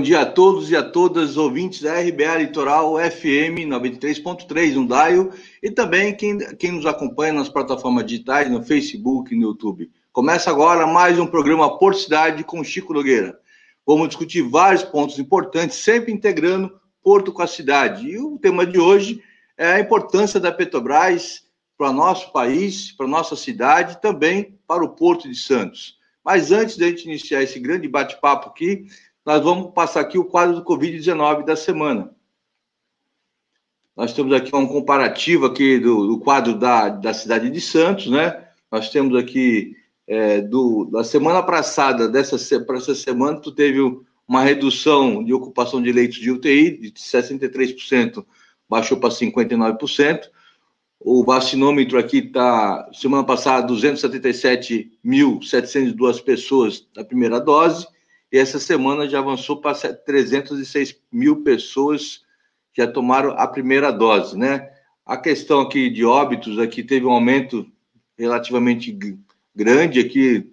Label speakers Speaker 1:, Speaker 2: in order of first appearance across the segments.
Speaker 1: Bom dia a todos e a todas, ouvintes da RBA Litoral FM 93.3 no Daio e também quem, quem nos acompanha nas plataformas digitais, no Facebook e no YouTube. Começa agora mais um programa Por Cidade com Chico Nogueira. Vamos discutir vários pontos importantes, sempre integrando Porto com a cidade. E o tema de hoje é a importância da Petrobras para nosso país, para nossa cidade e também para o Porto de Santos. Mas antes de a gente iniciar esse grande bate-papo aqui, nós vamos passar aqui o quadro do Covid-19 da semana. Nós temos aqui um comparativo aqui do, do quadro da, da cidade de Santos, né? Nós temos aqui é, do, da semana passada, dessa para essa semana, tu teve uma redução de ocupação de leitos de UTI de 63%, baixou para 59%. O vacinômetro aqui está, semana passada, 277.702 pessoas da primeira dose, e essa semana já avançou para 306 mil pessoas já tomaram a primeira dose, né? A questão aqui de óbitos, aqui teve um aumento relativamente grande, aqui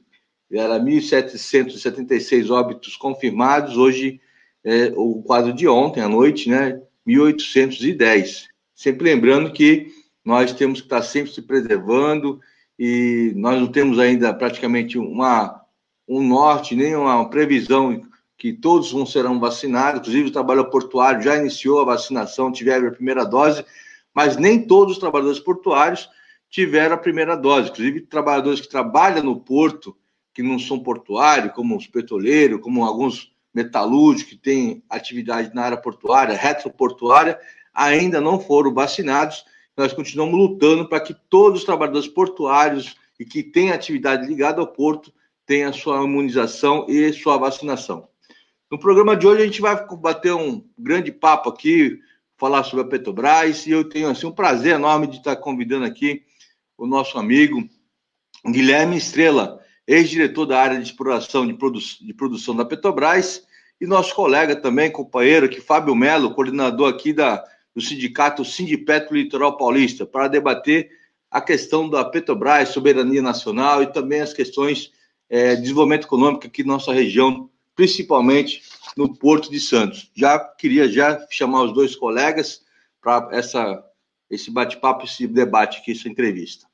Speaker 1: era 1.776 óbitos confirmados, hoje é, o quadro de ontem à noite, né? 1.810. Sempre lembrando que nós temos que estar sempre se preservando e nós não temos ainda praticamente uma, um norte, nem uma previsão que todos vão serão vacinados, inclusive o trabalho portuário já iniciou a vacinação, tiveram a primeira dose, mas nem todos os trabalhadores portuários tiveram a primeira dose, inclusive trabalhadores que trabalham no porto, que não são portuários, como os petroleiros, como alguns metalúrgicos que têm atividade na área portuária, retroportuária, ainda não foram vacinados. Nós continuamos lutando para que todos os trabalhadores portuários e que têm atividade ligada ao porto tenham sua imunização e sua vacinação. No programa de hoje a gente vai bater um grande papo aqui, falar sobre a Petrobras, e eu tenho assim um prazer enorme de estar convidando aqui o nosso amigo Guilherme Estrela, ex-diretor da área de exploração de, produ de produção da Petrobras, e nosso colega também, companheiro aqui, Fábio Melo, coordenador aqui da do sindicato Sindipetro Litoral Paulista para debater a questão da Petrobras, soberania nacional e também as questões é, de desenvolvimento econômico aqui na nossa região, principalmente no Porto de Santos. Já queria já chamar os dois colegas para essa esse bate-papo, esse debate aqui, essa entrevista.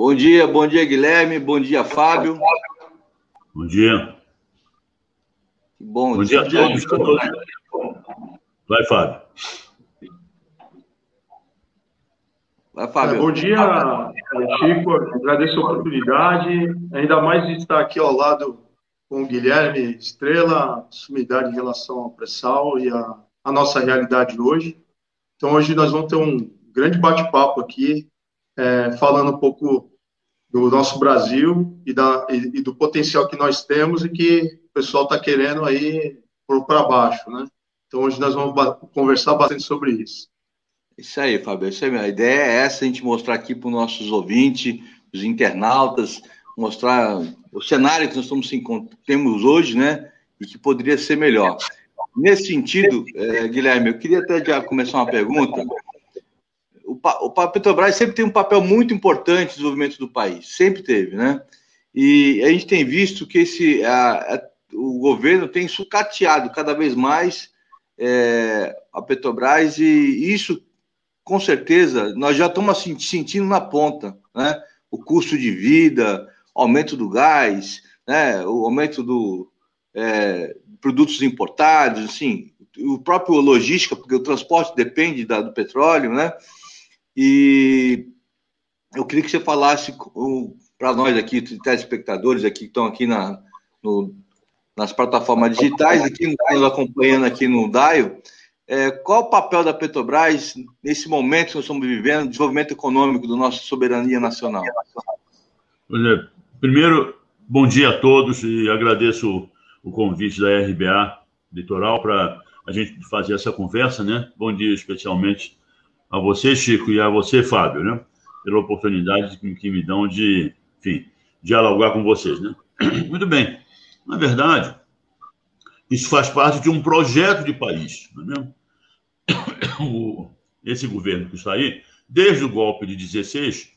Speaker 1: Bom dia, bom dia, Guilherme. Bom dia, Fábio.
Speaker 2: Bom dia.
Speaker 1: Bom,
Speaker 2: bom dia, dia a todos. Vai, Fábio.
Speaker 3: Vai, Fábio. Bom dia, Chico. Agradeço a oportunidade, ainda mais de estar aqui ao lado com o Guilherme Estrela, sumidade em relação ao pré-sal e a, a nossa realidade hoje. Então, hoje nós vamos ter um grande bate-papo aqui, é, falando um pouco do nosso Brasil e, da, e, e, do potencial que nós temos e que o pessoal está querendo aí para baixo, né? Então hoje nós vamos conversar bastante sobre isso.
Speaker 1: Isso aí, aí, a ideia é essa, a gente mostrar aqui para os nossos ouvintes, os internautas, mostrar o cenário que nós estamos, temos hoje, né? E que poderia ser melhor. Nesse sentido, é, Guilherme, eu queria até já começar uma pergunta o Petrobras sempre tem um papel muito importante no desenvolvimento do país, sempre teve, né? E a gente tem visto que esse, a, a, o governo tem sucateado cada vez mais é, a Petrobras e isso, com certeza, nós já estamos sentindo na ponta, né? O custo de vida, aumento do gás, né? O aumento do é, produtos importados, assim, o próprio logística, porque o transporte depende da, do petróleo, né? E eu queria que você falasse para nós aqui, telespectadores aqui que estão aqui na, no, nas plataformas digitais, aqui nos acompanhando aqui no DAIO, é, qual o papel da Petrobras nesse momento que nós estamos vivendo, desenvolvimento econômico da nossa soberania nacional?
Speaker 2: É, primeiro, bom dia a todos e agradeço o convite da RBA Litoral para a gente fazer essa conversa, né? Bom dia especialmente a você, Chico, e a você, Fábio, né? Pela oportunidade que me dão de, enfim, dialogar com vocês, né? Muito bem. Na verdade, isso faz parte de um projeto de país, não é mesmo? O, esse governo que está aí, desde o golpe de 16,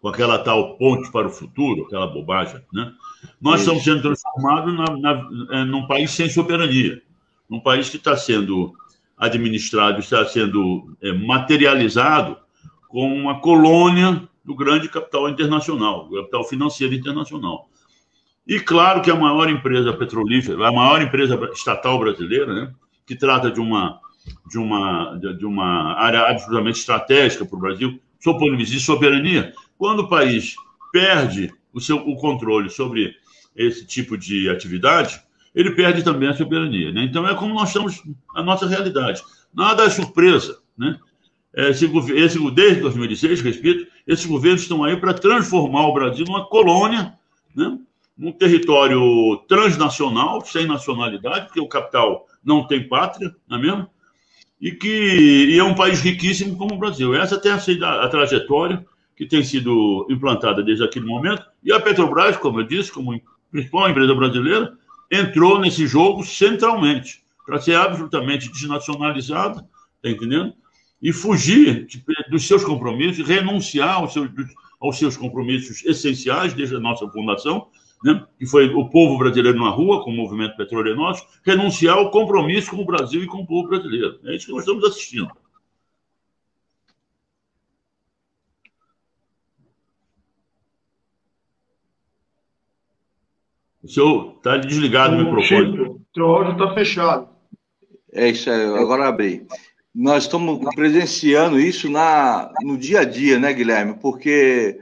Speaker 2: com aquela tal ponte para o futuro, aquela bobagem, né? Nós Isso. estamos sendo transformados na, na, é, num país sem soberania, num país que está sendo administrado, está sendo é, materializado como uma colônia do grande capital internacional, do capital financeiro internacional. E claro que a maior empresa petrolífera, a maior empresa estatal brasileira, né, que trata de uma de uma de uma área absolutamente estratégica para o Brasil, sob o soberania, quando o país perde o seu o controle sobre esse tipo de atividade, ele perde também a soberania. Né? Então é como nós estamos a nossa realidade. Nada é surpresa, né? Esse, esse, desde 2016, respeito, esses governos estão aí para transformar o Brasil numa colônia, né? num território transnacional, sem nacionalidade, porque o capital não tem pátria, não é mesmo? E que e é um país riquíssimo como o Brasil. Essa tem sido a, a trajetória que tem sido implantada desde aquele momento. E a Petrobras, como eu disse, como principal empresa brasileira, entrou nesse jogo centralmente, para ser absolutamente desnacionalizada, está entendendo? E fugir de, dos seus compromissos, renunciar aos seus, aos seus compromissos essenciais desde a nossa fundação, né? que foi o povo brasileiro na rua, com o movimento petroleiro nosso, renunciar ao compromisso com o Brasil e com o povo brasileiro. É isso que nós estamos assistindo. O senhor está desligado o, microfone.
Speaker 3: O seu áudio está fechado.
Speaker 1: É isso aí, agora abri. Nós estamos presenciando isso na, no dia a dia, né, Guilherme? Porque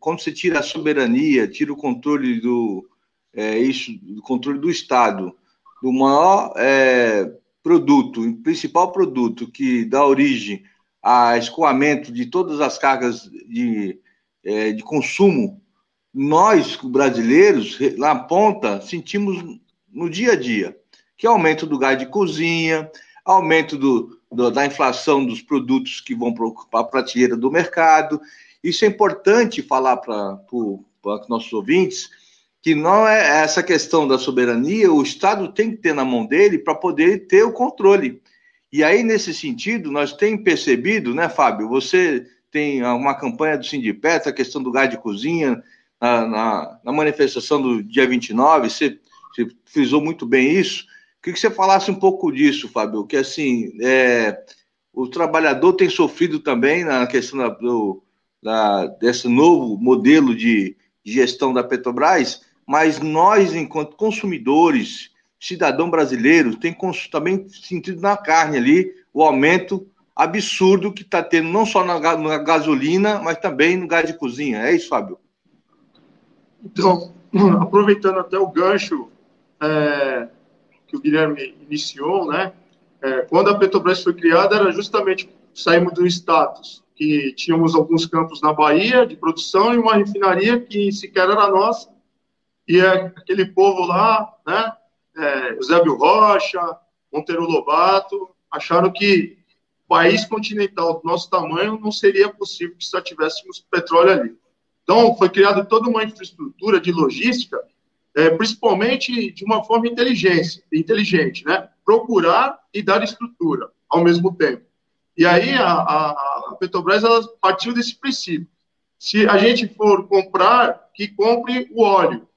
Speaker 1: quando você tira a soberania, tira o controle do, é, isso, do controle do Estado, do maior é, produto, o principal produto que dá origem a escoamento de todas as cargas de, é, de consumo nós, brasileiros, na ponta, sentimos no dia a dia, que é aumento do gás de cozinha, aumento do, do, da inflação dos produtos que vão para a prateleira do mercado. Isso é importante falar para os nossos ouvintes, que não é essa questão da soberania, o Estado tem que ter na mão dele para poder ter o controle. E aí, nesse sentido, nós temos percebido, né, Fábio? Você tem uma campanha do Sindipet, a questão do gás de cozinha, na, na, na manifestação do dia 29, você, você frisou muito bem isso. Queria que você falasse um pouco disso, Fábio, que assim, é, o trabalhador tem sofrido também na questão da, do, da, desse novo modelo de gestão da Petrobras, mas nós, enquanto consumidores, cidadão brasileiro, tem também sentido na carne ali o aumento absurdo que está tendo, não só na, na, gasolina, mas também no gás de cozinha. É isso, Fábio?
Speaker 3: Então, aproveitando até o gancho é, que o Guilherme iniciou, né? É, quando a Petrobras foi criada, era justamente saímos do status que tínhamos alguns campos na Bahia de produção e uma refinaria que sequer era nossa. E é aquele povo lá, né? É, Rocha, Monteiro Lobato, acharam que país continental do nosso tamanho não seria possível que só tivéssemos petróleo ali. Então, foi criada toda uma infraestrutura de logística, é, principalmente de uma forma inteligente, inteligente, né? Procurar e dar estrutura ao mesmo tempo. E aí a, a, Petrobras ela partiu desse princípio. Se a gente for comprar, que compre o óleo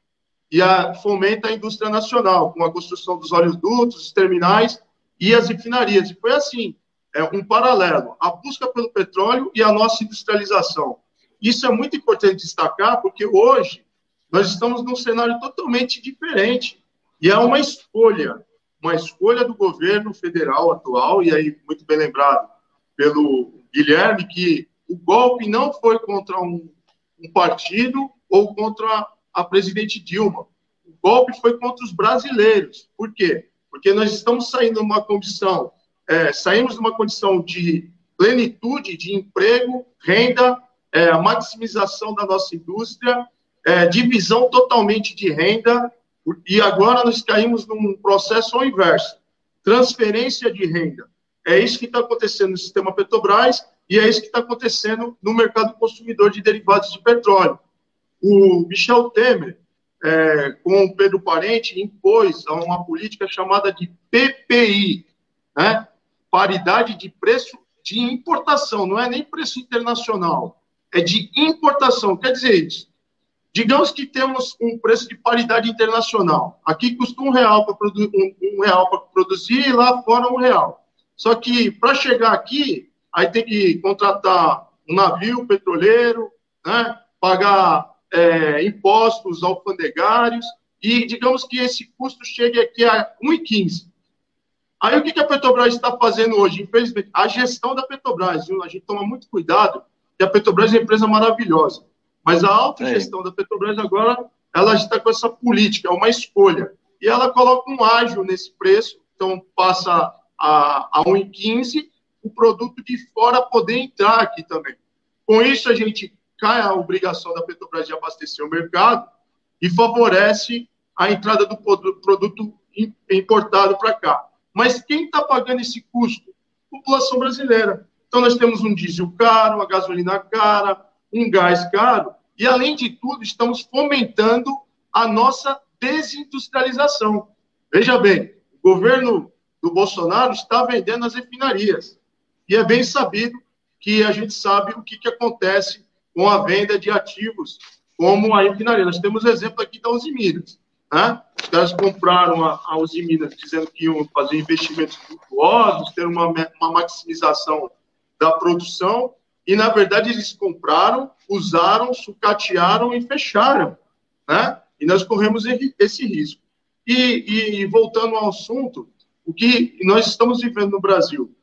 Speaker 3: e a, fomenta a indústria nacional com a construção dos oleodutos, os terminais e as refinarias. E foi assim, é um paralelo, a busca pelo petróleo e a nossa industrialização. Isso é muito importante destacar, porque hoje nós estamos num cenário totalmente diferente. E é uma escolha, uma escolha do governo federal atual, e aí, muito bem lembrado pelo Guilherme, que o golpe não foi contra um, um partido ou contra a presidente Dilma. O golpe foi contra os brasileiros. Por quê? Porque nós estamos saindo de uma condição, é, saímos de uma condição de plenitude de emprego, renda é, a maximização da nossa indústria, é, divisão totalmente de renda, e agora nós caímos num processo ao inverso transferência de renda. É isso que está acontecendo no sistema Petrobras e é isso que está acontecendo no mercado consumidor de derivados de petróleo. O Michel Temer, é, com o Pedro Parente, impôs uma política chamada de PPI, né? paridade de preço de importação, não é nem preço internacional, é de importação. Quer dizer, digamos que temos um preço de paridade internacional. Aqui custa um real para produ um, um produzir e lá fora um real. Só que para chegar aqui, aí tem que contratar um navio petroleiro, né? pagar é, impostos alfandegários e digamos que esse custo chegue aqui a 1,15. Aí o que a Petrobras está fazendo hoje? Infelizmente, a gestão da Petrobras, viu? a gente toma muito cuidado, que a Petrobras é uma empresa maravilhosa, mas a alta gestão é. da Petrobras agora, ela está com essa política, é uma escolha, e ela coloca um ágio nesse preço, então passa a, a 1,15, o produto de fora poder entrar aqui também. Com isso, a gente cai a obrigação da Petrobras de abastecer o mercado e favorece a entrada do produto importado para cá. Mas quem está pagando esse custo? População brasileira. Então, nós temos um diesel caro, uma gasolina cara, um gás caro, e, além de tudo, estamos fomentando a nossa desindustrialização. Veja bem, o governo do Bolsonaro está vendendo as refinarias. E é bem sabido que a gente sabe o que, que acontece com a venda de ativos, como a refinaria. Nós temos exemplo aqui da Uzi Minas. Né? Os caras compraram a, a Uzi Minas dizendo que iam fazer investimentos virtuosos, ter uma, uma maximização da produção, e, na verdade, eles compraram, usaram, sucatearam e fecharam. Né? E nós corremos esse risco. E, e voltando ao assunto, o que nós estamos vivendo no Brasil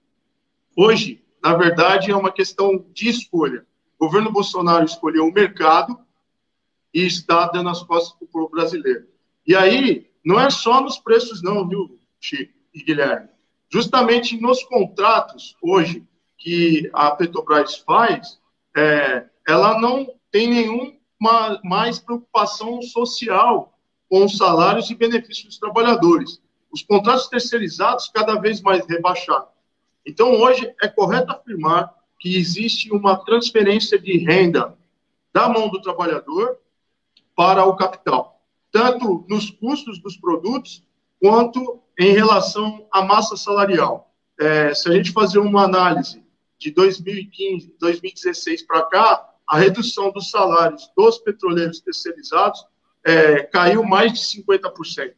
Speaker 3: hoje, na verdade, é uma questão de escolha. O governo Bolsonaro escolheu o mercado e está dando as costas para o povo brasileiro. E aí, não é só nos preços, não, viu, Chico e Guilherme? Justamente nos contratos, hoje, que a Petrobras faz, é, ela não tem nenhuma mais preocupação social com os salários e benefícios dos trabalhadores. Os contratos terceirizados cada vez mais rebaixados. Então, hoje, é correto afirmar que existe uma transferência de renda da mão do trabalhador para o capital, tanto nos custos dos produtos quanto em relação à massa salarial. É, se a gente fazer uma análise de 2015, 2016 para cá, a redução dos salários dos petroleiros terceirizados é, caiu mais de 50%.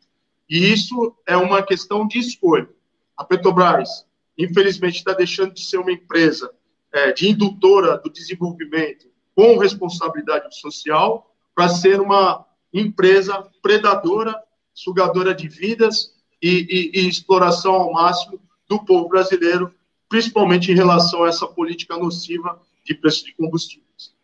Speaker 3: E isso é uma questão de escolha. A Petrobras, infelizmente, está deixando de ser uma empresa é, de indutora do desenvolvimento com responsabilidade social para ser uma empresa predadora, sugadora de vidas e, e, e exploração ao máximo do povo brasileiro, principalmente em relação a essa política nociva de preço de combustíveis.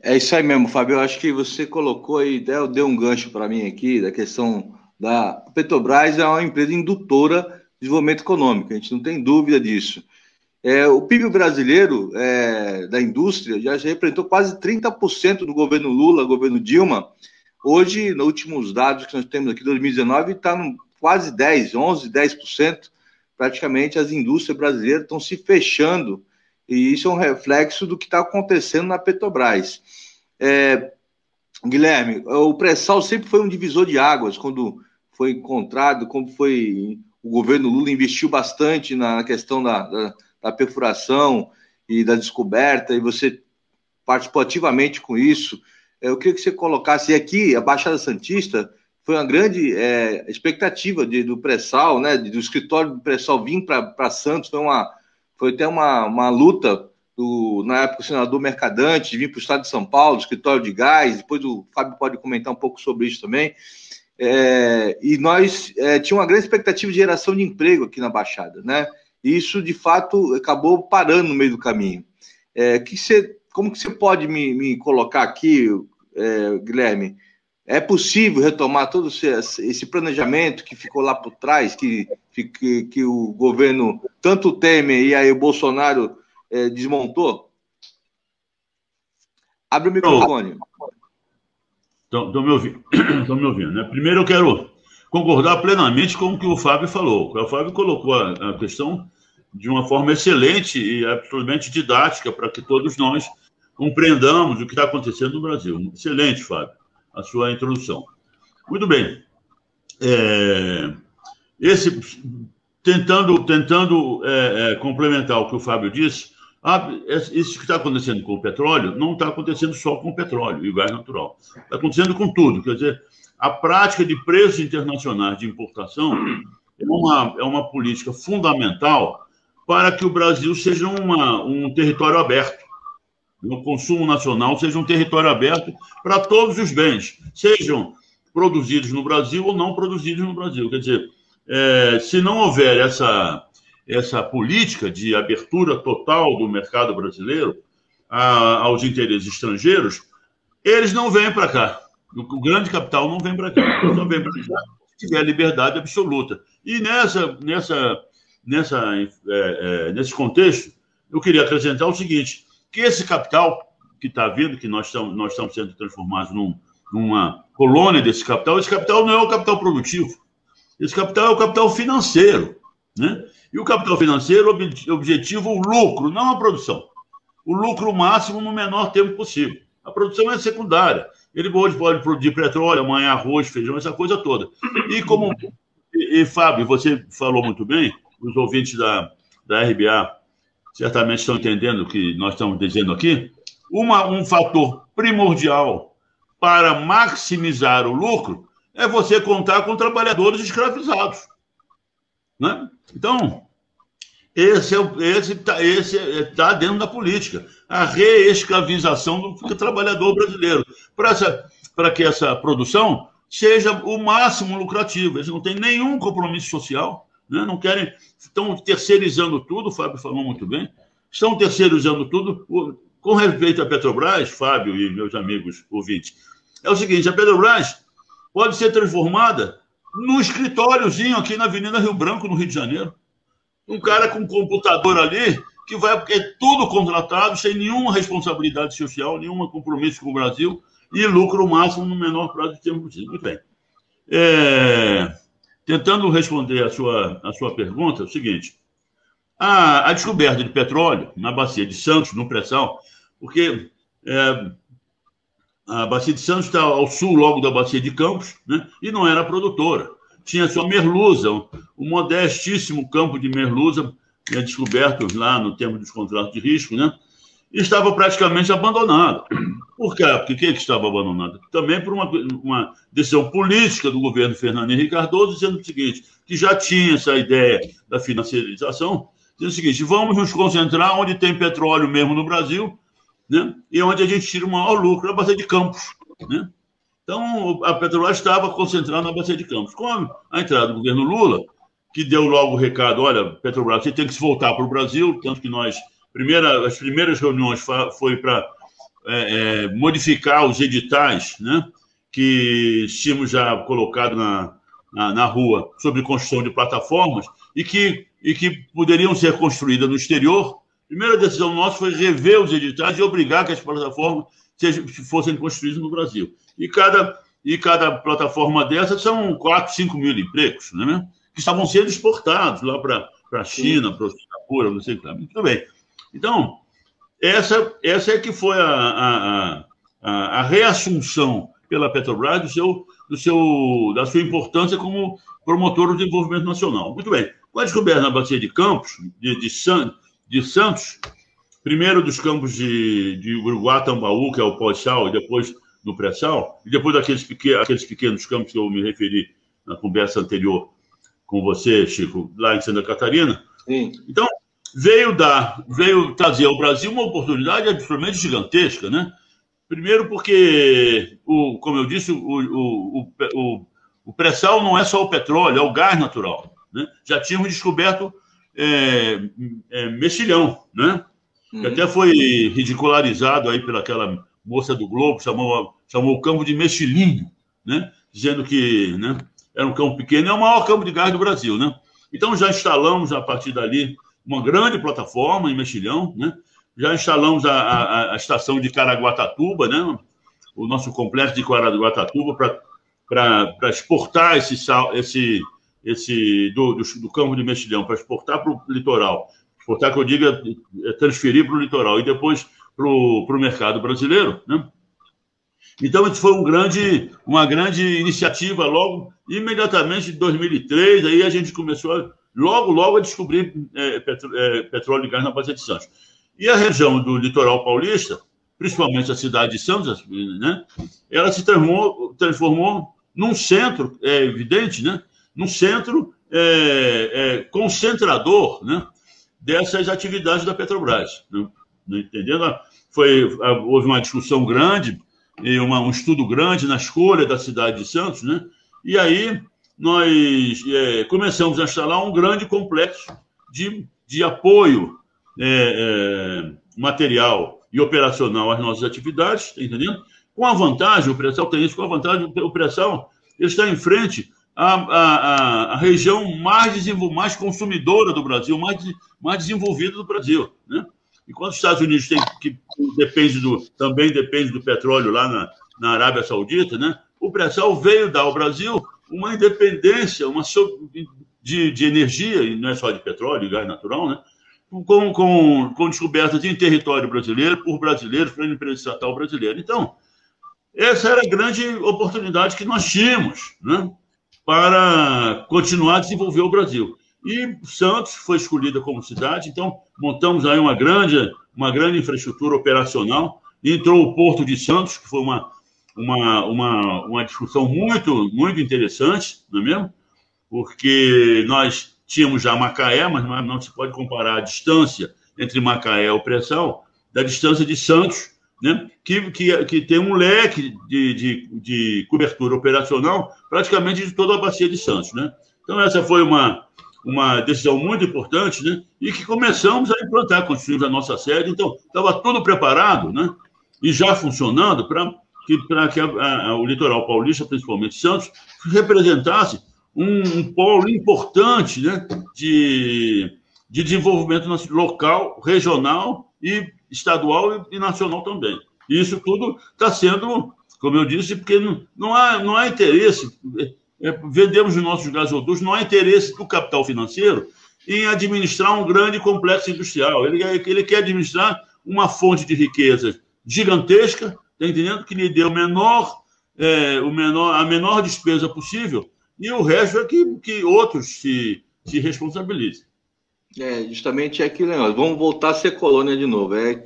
Speaker 1: É isso aí mesmo, Fábio. Eu acho que você colocou aí, deu, deu um gancho para mim aqui, da questão da Petrobras é uma empresa indutora de desenvolvimento econômico, a gente não tem dúvida disso. É, o PIB brasileiro é, da indústria já, representou quase 30% do governo Lula, governo Dilma. Hoje, nos últimos dados que nós temos aqui, 2019, está quase 10, 11, 10%. Praticamente as indústrias brasileiras estão se fechando, e isso é um reflexo do que está acontecendo na Petrobras. É, Guilherme, o pré-sal sempre foi um divisor de águas quando foi encontrado, como foi o governo Lula investiu bastante na questão da, da da perfuração e da descoberta, e você participou ativamente com isso. Eu queria que você colocasse aqui, a Baixada Santista foi uma grande é, expectativa de, do pré-sal, né, do escritório do pré-sal vir para Santos, foi, uma, foi até uma, uma luta do, na época, o senador Mercadante, vir para o estado de São Paulo, escritório de gás, depois o Fábio pode comentar um pouco sobre isso também. É, e nós é, tínhamos uma grande expectativa de geração de emprego aqui na Baixada, né? isso de fato acabou parando no meio do caminho. É, que como que você pode me, me colocar aqui, é, Guilherme? É possível retomar todo esse planejamento que ficou lá por trás, que, que, que o governo, tanto o Temer e aí o Bolsonaro é, desmontou? Abre o microfone.
Speaker 2: Estão me ouvindo? Estão me ouvindo, né? Primeiro eu quero concordar plenamente com o que o Fábio falou. O Fábio colocou a, a questão de uma forma excelente e absolutamente didática para que todos nós compreendamos o que está acontecendo no Brasil. Excelente, Fábio, a sua introdução. Muito bem. É, esse, tentando tentando é, é, complementar o que o Fábio disse, isso que está acontecendo com o petróleo não está acontecendo só com o petróleo e o gás natural. Está acontecendo com tudo. Quer dizer, a prática de preços internacionais de importação é uma, é uma política fundamental para que o Brasil seja uma, um território aberto. O consumo nacional seja um território aberto para todos os bens, sejam produzidos no Brasil ou não produzidos no Brasil. Quer dizer, é, se não houver essa essa política de abertura total do mercado brasileiro a, aos interesses estrangeiros, eles não vêm para cá. O grande capital não vem para cá. Só para cá se tiver liberdade absoluta. E nessa, nessa, nessa, é, é, nesse contexto, eu queria acrescentar o seguinte: que esse capital que está vindo, que nós estamos, nós estamos sendo transformados num, numa colônia desse capital, esse capital não é o capital produtivo. Esse capital é o capital financeiro. Né? E o capital financeiro objetiva o lucro, não a produção. O lucro máximo no menor tempo possível. A produção é secundária. Ele hoje pode produzir petróleo, amanhã arroz, feijão, essa coisa toda. E como. E, e Fábio, você falou muito bem, os ouvintes da, da RBA certamente estão entendendo o que nós estamos dizendo aqui. Uma, um fator primordial para maximizar o lucro é você contar com trabalhadores escravizados. Né? Então, esse é esse está esse é, tá dentro da política. A reescravização do trabalhador brasileiro. Para que essa produção seja o máximo lucrativa. Eles não têm nenhum compromisso social, né? não querem. Estão terceirizando tudo, o Fábio falou muito bem. Estão terceirizando tudo. Com respeito à Petrobras, Fábio e meus amigos ouvintes, é o seguinte: a Petrobras pode ser transformada no escritóriozinho aqui na Avenida Rio Branco, no Rio de Janeiro. Um cara com um computador ali, que vai, é tudo contratado, sem nenhuma responsabilidade social, nenhum compromisso com o Brasil, e lucro máximo no menor prazo de tempo possível. Muito bem. É, tentando responder a sua, a sua pergunta, é o seguinte: a, a descoberta de petróleo na bacia de Santos, no pré-sal, porque é, a Bacia de Santos está ao sul, logo da Bacia de Campos, né? e não era produtora. Tinha só merluza, um modestíssimo campo de merluza, né, descoberto lá no tempo dos contratos de risco, né? Estava praticamente abandonado. Por quê? Que, que estava abandonado? Também por uma, uma decisão política do governo Fernando Henrique Cardoso, dizendo o seguinte, que já tinha essa ideia da financiarização, dizendo o seguinte, vamos nos concentrar onde tem petróleo mesmo no Brasil, né? e onde a gente tira o maior lucro, a Bacia de Campos. Né? Então, a Petrobras estava concentrada na Bacia de Campos. Com a entrada do governo Lula, que deu logo o recado, olha, Petrobras, você tem que se voltar para o Brasil, tanto que nós, primeira, as primeiras reuniões foi para é, é, modificar os editais, né, que tínhamos já colocado na, na, na, rua sobre construção de plataformas e que, e que poderiam ser construídas no exterior primeira decisão nossa foi rever os editais e obrigar que as plataformas sejam, fossem construídas no Brasil. E cada, e cada plataforma dessa são 4, 5 mil empregos, né? que estavam sendo exportados lá para a China, para Singapura, não sei o que. Muito bem. Então, essa, essa é que foi a, a, a, a reassunção pela Petrobras do seu, do seu, da sua importância como promotor do desenvolvimento nacional. Muito bem. Com a descoberta na Bacia de Campos, de, de, San, de Santos, primeiro dos campos de, de Uruguatambaú, que é o pós-sal, e depois no pré-sal, e depois daqueles pequenos, aqueles pequenos campos que eu me referi na conversa anterior com você, Chico, lá em Santa Catarina. Sim. Então, veio dar, veio trazer ao Brasil uma oportunidade absolutamente gigantesca, né? Primeiro porque, o, como eu disse, o, o, o, o pré-sal não é só o petróleo, é o gás natural. Né? Já tínhamos descoberto é, é, mexilhão, né? Uhum. Que até foi ridicularizado aí pelaquela moça do Globo, chamou, chamou o campo de mexilhinho, né? Dizendo que né, era um campo pequeno, é o maior campo de gás do Brasil, né? Então já instalamos a partir dali uma grande plataforma em Mexilhão, né? Já instalamos a, a, a estação de Caraguatatuba, né? O nosso complexo de Caraguatatuba para exportar esse, sal, esse, esse do, do, do campo de mexilhão para exportar para o litoral, exportar, que eu digo, é, é transferir para o litoral e depois para o mercado brasileiro, né? Então, isso foi um grande, uma grande iniciativa logo, imediatamente em 2003, aí a gente começou logo, logo a descobrir é, petro, é, petróleo e gás na Bacia de Santos. E a região do litoral paulista, principalmente a cidade de Santos, né, ela se transformou, transformou num centro, é evidente, né, num centro é, é, concentrador né, dessas atividades da Petrobras. Né, entendendo? Foi, houve uma discussão grande e uma, um estudo grande na escolha da cidade de Santos, né? E aí nós é, começamos a instalar um grande complexo de, de apoio é, é, material e operacional às nossas atividades, tá entendendo? Com a vantagem, o pré-sal tem isso, com a vantagem, o pré-sal está em frente à, à, à, região mais, mais consumidora do Brasil, mais, mais desenvolvida do Brasil, né? Enquanto os Estados Unidos tem, que depende do, também depende do petróleo lá na, na Arábia Saudita, né? o pré-sal veio dar ao Brasil uma independência uma de, de energia, e não é só de petróleo e gás natural, né? com, com, com descobertas em território brasileiro, por brasileiros, pela empresa estatal brasileira. Então, essa era a grande oportunidade que nós tínhamos né? para continuar a desenvolver o Brasil. E Santos foi escolhida como cidade, então montamos aí uma grande, uma grande infraestrutura operacional. Entrou o Porto de Santos, que foi uma, uma, uma, uma discussão muito, muito interessante, não é mesmo? Porque nós tínhamos já Macaé, mas não se pode comparar a distância entre Macaé e o pré-sal da distância de Santos, né? que, que, que tem um leque de, de, de cobertura operacional praticamente de toda a bacia de Santos. Né? Então, essa foi uma, uma decisão muito importante, né? E que começamos a implantar, construímos a nossa sede. Então, estava tudo preparado, né? E já funcionando para que, pra que a, a, o litoral paulista, principalmente Santos, representasse um, um polo importante, né? De, de desenvolvimento local, regional e estadual e, e nacional também. Isso tudo está sendo, como eu disse, porque não, não, há, não há interesse é, vendemos os nossos gasodutos, não há interesse do capital financeiro em administrar um grande complexo industrial. Ele, ele quer administrar uma fonte de riqueza gigantesca, está entendendo? Que lhe dê o menor, é, o menor, a menor despesa possível, e o resto é que, que outros se, se responsabilizem.
Speaker 1: É, justamente é aquilo, né? Vamos voltar a ser colônia de novo. É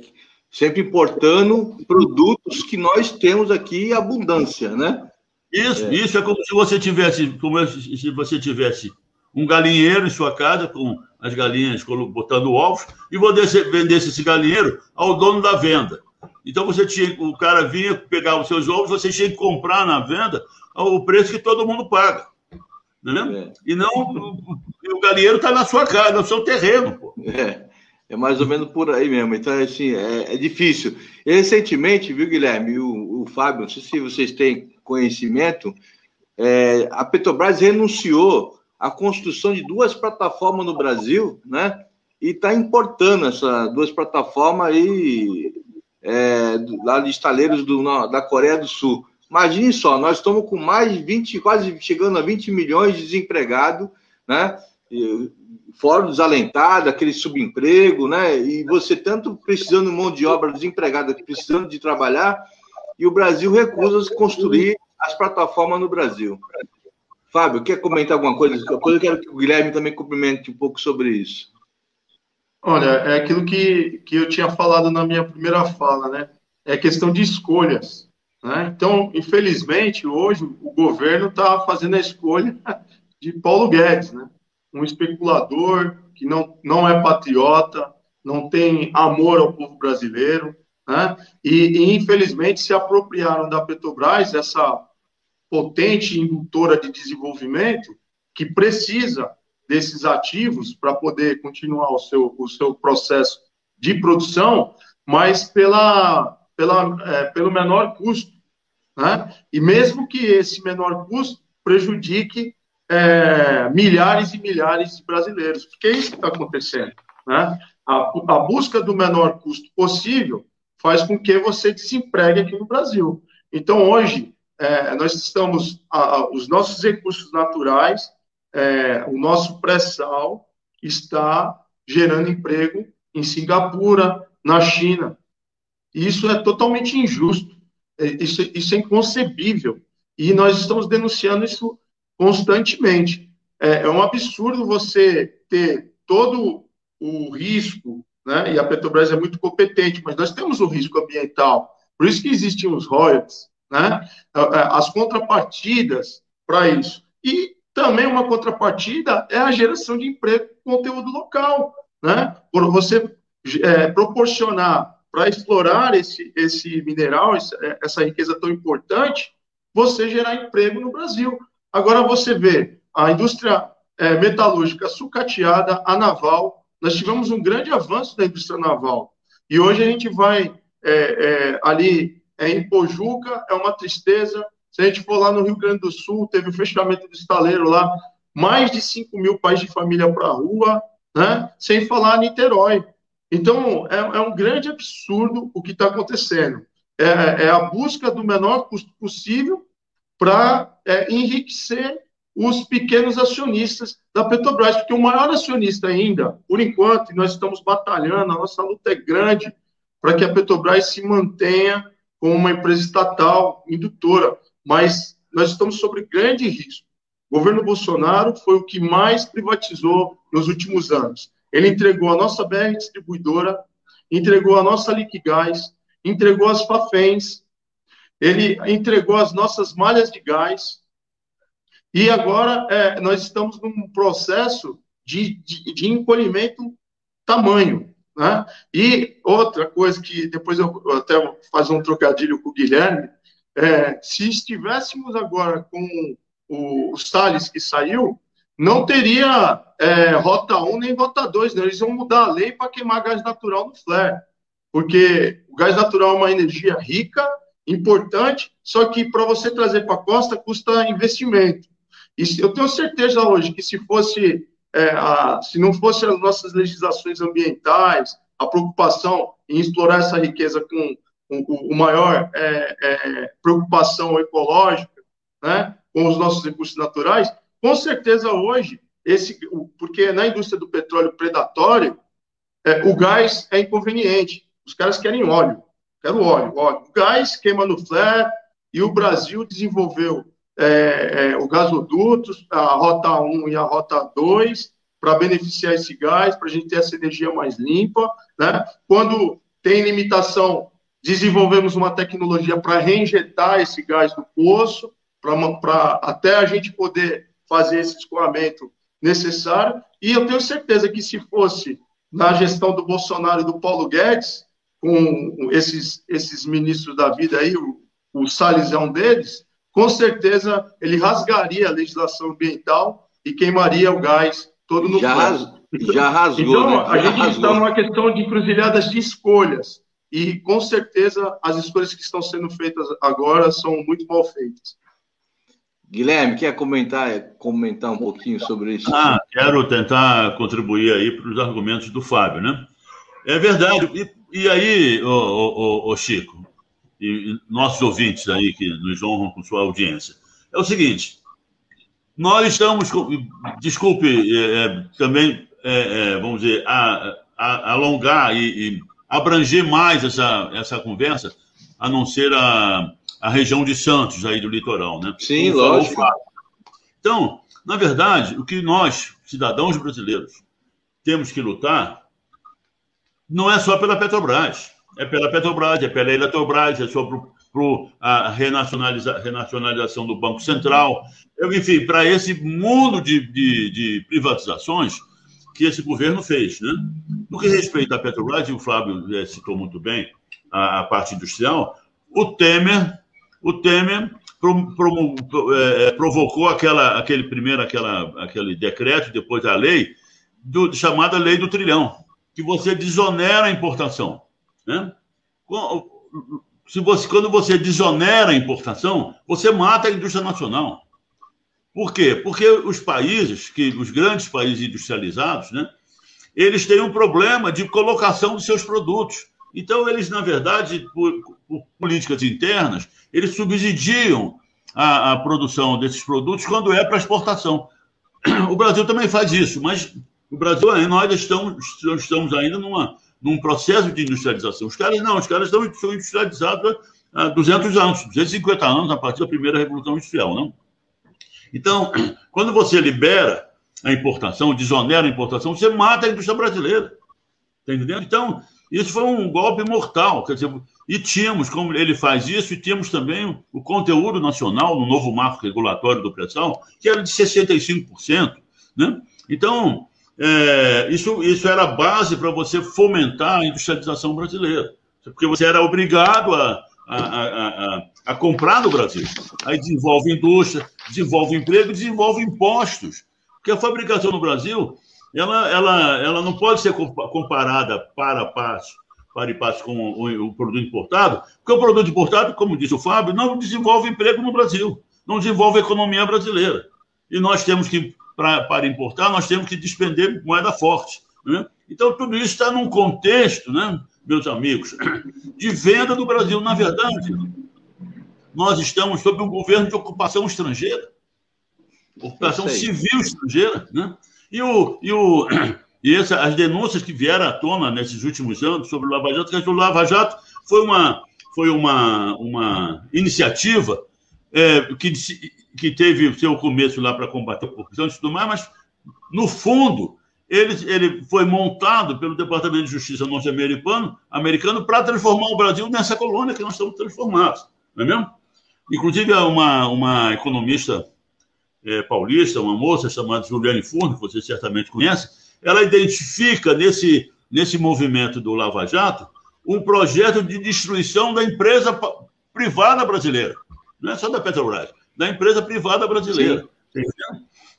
Speaker 1: sempre importando produtos que nós temos aqui em abundância, né?
Speaker 2: Isso, é. isso é como se você tivesse, como se você tivesse um galinheiro em sua casa com as galinhas botando ovos e você vendesse esse galinheiro ao dono da venda. Então você tinha, o cara vinha pegar os seus ovos, você tinha que comprar na venda o preço que todo mundo paga. Não é? é. E não o, o galinheiro está na sua casa, no seu terreno. Pô.
Speaker 1: É. É mais ou menos por aí mesmo. Então, assim, é, é difícil. E recentemente, viu, Guilherme, o, o Fábio, não sei se vocês têm conhecimento, é, a Petrobras renunciou à construção de duas plataformas no Brasil, né? E está importando essas duas plataformas aí é, lá de estaleiros do, da Coreia do Sul. Imagine só, nós estamos com mais de 20, quase chegando a 20 milhões de desempregados, né? fora desalentado, aquele subemprego, né? E você tanto precisando de mão de obra desempregada, precisando de trabalhar, e o Brasil recusa construir as plataformas no Brasil. Fábio, quer comentar alguma coisa? Depois eu quero que o Guilherme também cumprimente um pouco sobre isso.
Speaker 3: Olha, é aquilo que, que eu tinha falado na minha primeira fala, né? É questão de escolhas. Né? Então, infelizmente, hoje o governo está fazendo a escolha de Paulo Guedes, né? um especulador que não, não é patriota, não tem amor ao povo brasileiro, né? E, e, infelizmente se apropriaram da Petrobras, essa potente indutora de desenvolvimento que precisa desses ativos para poder continuar o seu, o seu processo de produção, mas pela, pela, é, pelo menor custo. Né? E mesmo que esse menor custo prejudique é, milhares e milhares de brasileiros, porque é isso que está acontecendo. Né? A, a busca do menor custo possível faz com que você desempregue aqui no Brasil. Então, hoje, é, nós estamos, a, a, os nossos recursos naturais, é, o nosso pré-sal está gerando emprego em Singapura, na China. Isso é totalmente injusto. É, isso, isso é inconcebível. E nós estamos denunciando isso constantemente. É, é um absurdo você ter todo o risco, né? e a Petrobras é muito competente, mas nós temos o risco ambiental, por isso que existem os royalties, né? as contrapartidas para isso. E também uma contrapartida é a geração de emprego com conteúdo local, né? Por você é, proporcionar para explorar esse, esse mineral, é, essa riqueza tão importante, você gerar emprego no Brasil. Agora você vê a indústria é, metalúrgica sucateada, a naval, nós tivemos um grande avanço da indústria naval. E hoje a gente vai é, é, ali é, em Pojuca, é uma tristeza. Se a gente for lá no Rio Grande do Sul, teve o fechamento do estaleiro lá, mais de 5 mil pais de família para a rua, né? sem falar Niterói. Então, é, é um grande absurdo o que está acontecendo. É, é, a busca do menor custo possível para é, enriquecer os pequenos acionistas da Petrobras, porque o maior acionista ainda, por enquanto, e nós estamos batalhando, a nossa luta é grande para que a Petrobras se mantenha como uma empresa estatal indutora, mas nós estamos sobre grande risco. O governo Bolsonaro foi o que mais privatizou nos últimos anos. Ele entregou a nossa BR distribuidora, entregou a nossa Liquigás, entregou as Fafens, ele entregou as nossas malhas de gás, e agora é, nós estamos num processo de, de, de encolhimento tamanho. Né? E outra coisa que depois eu até fazer um trocadilho com o Guilherme, é, se estivéssemos agora com o, Salles que saiu, não teria é, rota 1 nem rota 2, né? eles vão mudar a lei para queimar gás natural no flare, porque o gás natural é uma energia rica, importante, só que para você trazer para a costa custa investimento. E eu tenho certeza hoje que se fosse, é, a, se não fosse as nossas legislações ambientais, a preocupação em explorar essa riqueza com, com, com maior é, é, preocupação ecológica, né, com os nossos recursos naturais, com certeza hoje, esse, porque na indústria do petróleo predatório, é, o gás é inconveniente. Os caras querem óleo. Quero óleo, óleo. O gás queima no flare e o Brasil desenvolveu é, é, o gasoduto, a Rota 1 e a Rota 2, para beneficiar esse gás, para a gente ter essa energia mais limpa. Né? Quando tem limitação, desenvolvemos uma tecnologia para reinjetar esse gás no poço, para até a gente poder fazer esse escoamento necessário. E eu tenho certeza que se fosse na gestão do Bolsonaro e do Paulo Guedes, com esses, esses ministros da vida aí, o, o Salles é um deles, com certeza ele rasgaria a legislação ambiental e queimaria o gás todo no
Speaker 1: já, ras, já rasgou.
Speaker 3: Então, né? a gente rasgou. está numa questão de encruzilhadas de escolhas. E, com certeza, as escolhas que estão sendo feitas agora são muito mal feitas.
Speaker 1: Guilherme, quer comentar, comentar um pouquinho sobre isso?
Speaker 2: Ah, quero tentar contribuir aí para os argumentos do Fábio, né? É verdade. E, e aí, ô, ô, ô, Chico, e nossos ouvintes aí que nos honram com sua audiência. É o seguinte, nós estamos, desculpe, é, é, também, é, é, vamos dizer, a, a, alongar e, e, abranger mais essa, essa conversa, a não ser a, a região de Santos, aí do litoral, né?
Speaker 1: Sim, lógico.
Speaker 2: Então, na verdade, o que nós, cidadãos brasileiros, temos que lutar não é só pela Petrobras é pela Petrobras, é pela Eletrobras, é sobre a renacionaliza, renacionalização do Banco Central, enfim, para esse mundo de, de, de, privatizações que esse governo fez. Né? No que respeita à Petrobras, e o Flávio é, citou muito bem a, a, parte industrial, o Temer, o Temer pro, pro, é, provocou aquela, aquele primeiro aquela, aquele decreto, depois a lei, do, chamada Lei do Trilhão, que você desonera a importação. Né? Se você, quando você desonera a importação, você mata a indústria nacional. Por quê? Porque os países, que os grandes países industrializados, né, eles têm um problema de colocação dos seus produtos. Então, eles, na verdade, por, por políticas internas, eles subsidiam a, a, produção desses produtos quando é para exportação. O Brasil também faz isso, mas o Brasil, nós estamos, estamos ainda numa, num processo de industrialização. Os caras não, os caras estão, são industrializados há 200 anos, 250 anos a partir da primeira Revolução Industrial. Não? Então, quando você libera a importação, desonera a importação, você mata a indústria brasileira. Está entendendo? Então, isso foi um golpe mortal. Quer dizer, e tínhamos, como ele faz isso, e tínhamos também o conteúdo nacional no novo marco regulatório do pré-sal, que era de 65%. Né? Então, é, isso, isso era base para você fomentar a industrialização brasileira, porque você era obrigado a, a, a, a, comprar no Brasil. Aí desenvolve indústria, desenvolve emprego, desenvolve impostos. Porque a fabricação no Brasil ela, ela, ela não pode ser comparada para a passo para e passo com o, o, produto importado, porque o produto importado, como disse o Fábio, não desenvolve emprego no Brasil, não desenvolve a economia brasileira. E nós temos que, pra, para importar, nós temos que despender moeda forte. Né? Então, tudo isso está num contexto, né, meus amigos, de venda do Brasil. Na verdade, nós estamos sob um governo de ocupação estrangeira, ocupação civil estrangeira, né? E, o, e, o, e essa, as denúncias que vieram à tona nesses últimos anos sobre o Lava Jato, que o Lava Jato foi uma, foi uma, uma iniciativa é, que, que teve seu começo lá para combater a corrupção e tudo mais, mas, no fundo, ele, ele foi montado pelo Departamento de Justiça norte-americano americano para transformar o Brasil nessa colônia que nós estamos transformados, não é mesmo? Inclusive, uma, uma economista é, paulista, uma moça chamada Juliane Furno, que você certamente conhece, ela identifica nesse, nesse movimento do Lava Jato um projeto de destruição da empresa privada brasileira. Não é só da Petrobras, da empresa privada brasileira.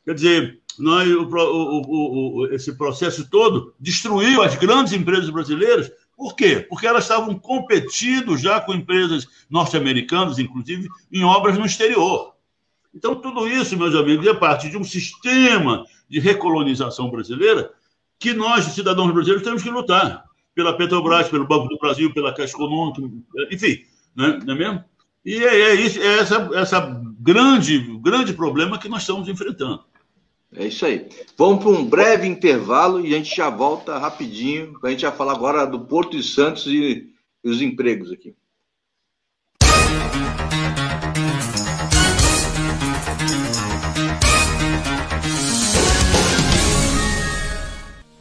Speaker 2: Quer dizer, nós, o, o, o, esse processo todo destruiu as grandes empresas brasileiras. Por quê? Porque elas estavam competindo já com empresas norte-americanas, inclusive, em obras no exterior. Então, tudo isso, meus amigos, é parte de um sistema de recolonização brasileira que nós, cidadãos brasileiros, temos que lutar pela Petrobras, pelo Banco do Brasil, pela Caixa Econômica, enfim, né? não é mesmo? E é, é, isso, é essa, essa grande, grande problema que nós estamos enfrentando.
Speaker 1: É isso aí. Vamos para um breve intervalo e a gente já volta rapidinho. A gente vai falar agora do Porto de Santos e, e os empregos aqui.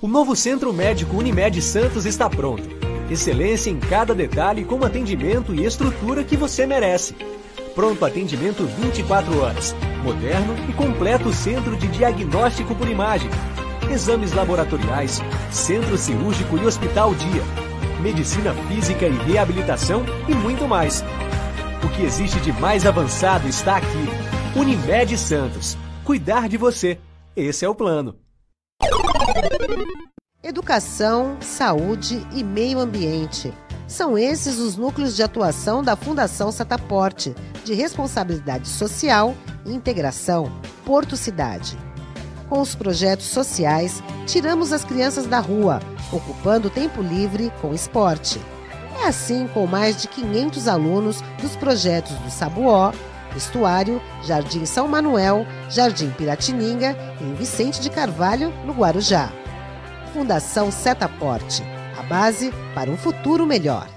Speaker 4: O novo Centro Médico Unimed Santos está pronto. Excelência em cada detalhe com atendimento e estrutura que você merece. Pronto atendimento 24 horas. Moderno e completo centro de diagnóstico por imagem. Exames laboratoriais, centro cirúrgico e hospital dia. Medicina física e reabilitação e muito mais. O que existe de mais avançado está aqui. Unimed Santos. Cuidar de você. Esse é o plano.
Speaker 5: Educação, saúde e meio ambiente. São esses os núcleos de atuação da Fundação Sataporte, de responsabilidade social e integração, Porto Cidade. Com os projetos sociais, tiramos as crianças da rua, ocupando tempo livre com esporte. É assim com mais de 500 alunos dos projetos do Sabuó, Estuário, Jardim São Manuel, Jardim Piratininga e Vicente de Carvalho, no Guarujá. Fundação Setaporte, base para um futuro melhor.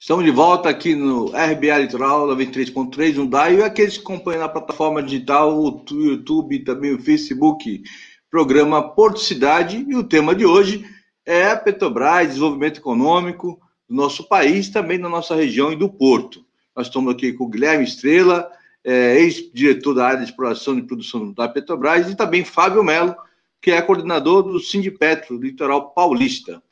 Speaker 1: Estamos de volta aqui no RBA Litoral 93.3 no DAI e aqueles que acompanham na plataforma digital, o YouTube, também o Facebook programa Porto Cidade, e o tema de hoje é a Petrobras, desenvolvimento econômico do nosso país, também da nossa região e do Porto. Nós estamos aqui com o Guilherme Estrela, é, ex-diretor da área de exploração e produção da Petrobras, e também Fábio Melo, que é coordenador do Sindipetro, Litoral Paulista.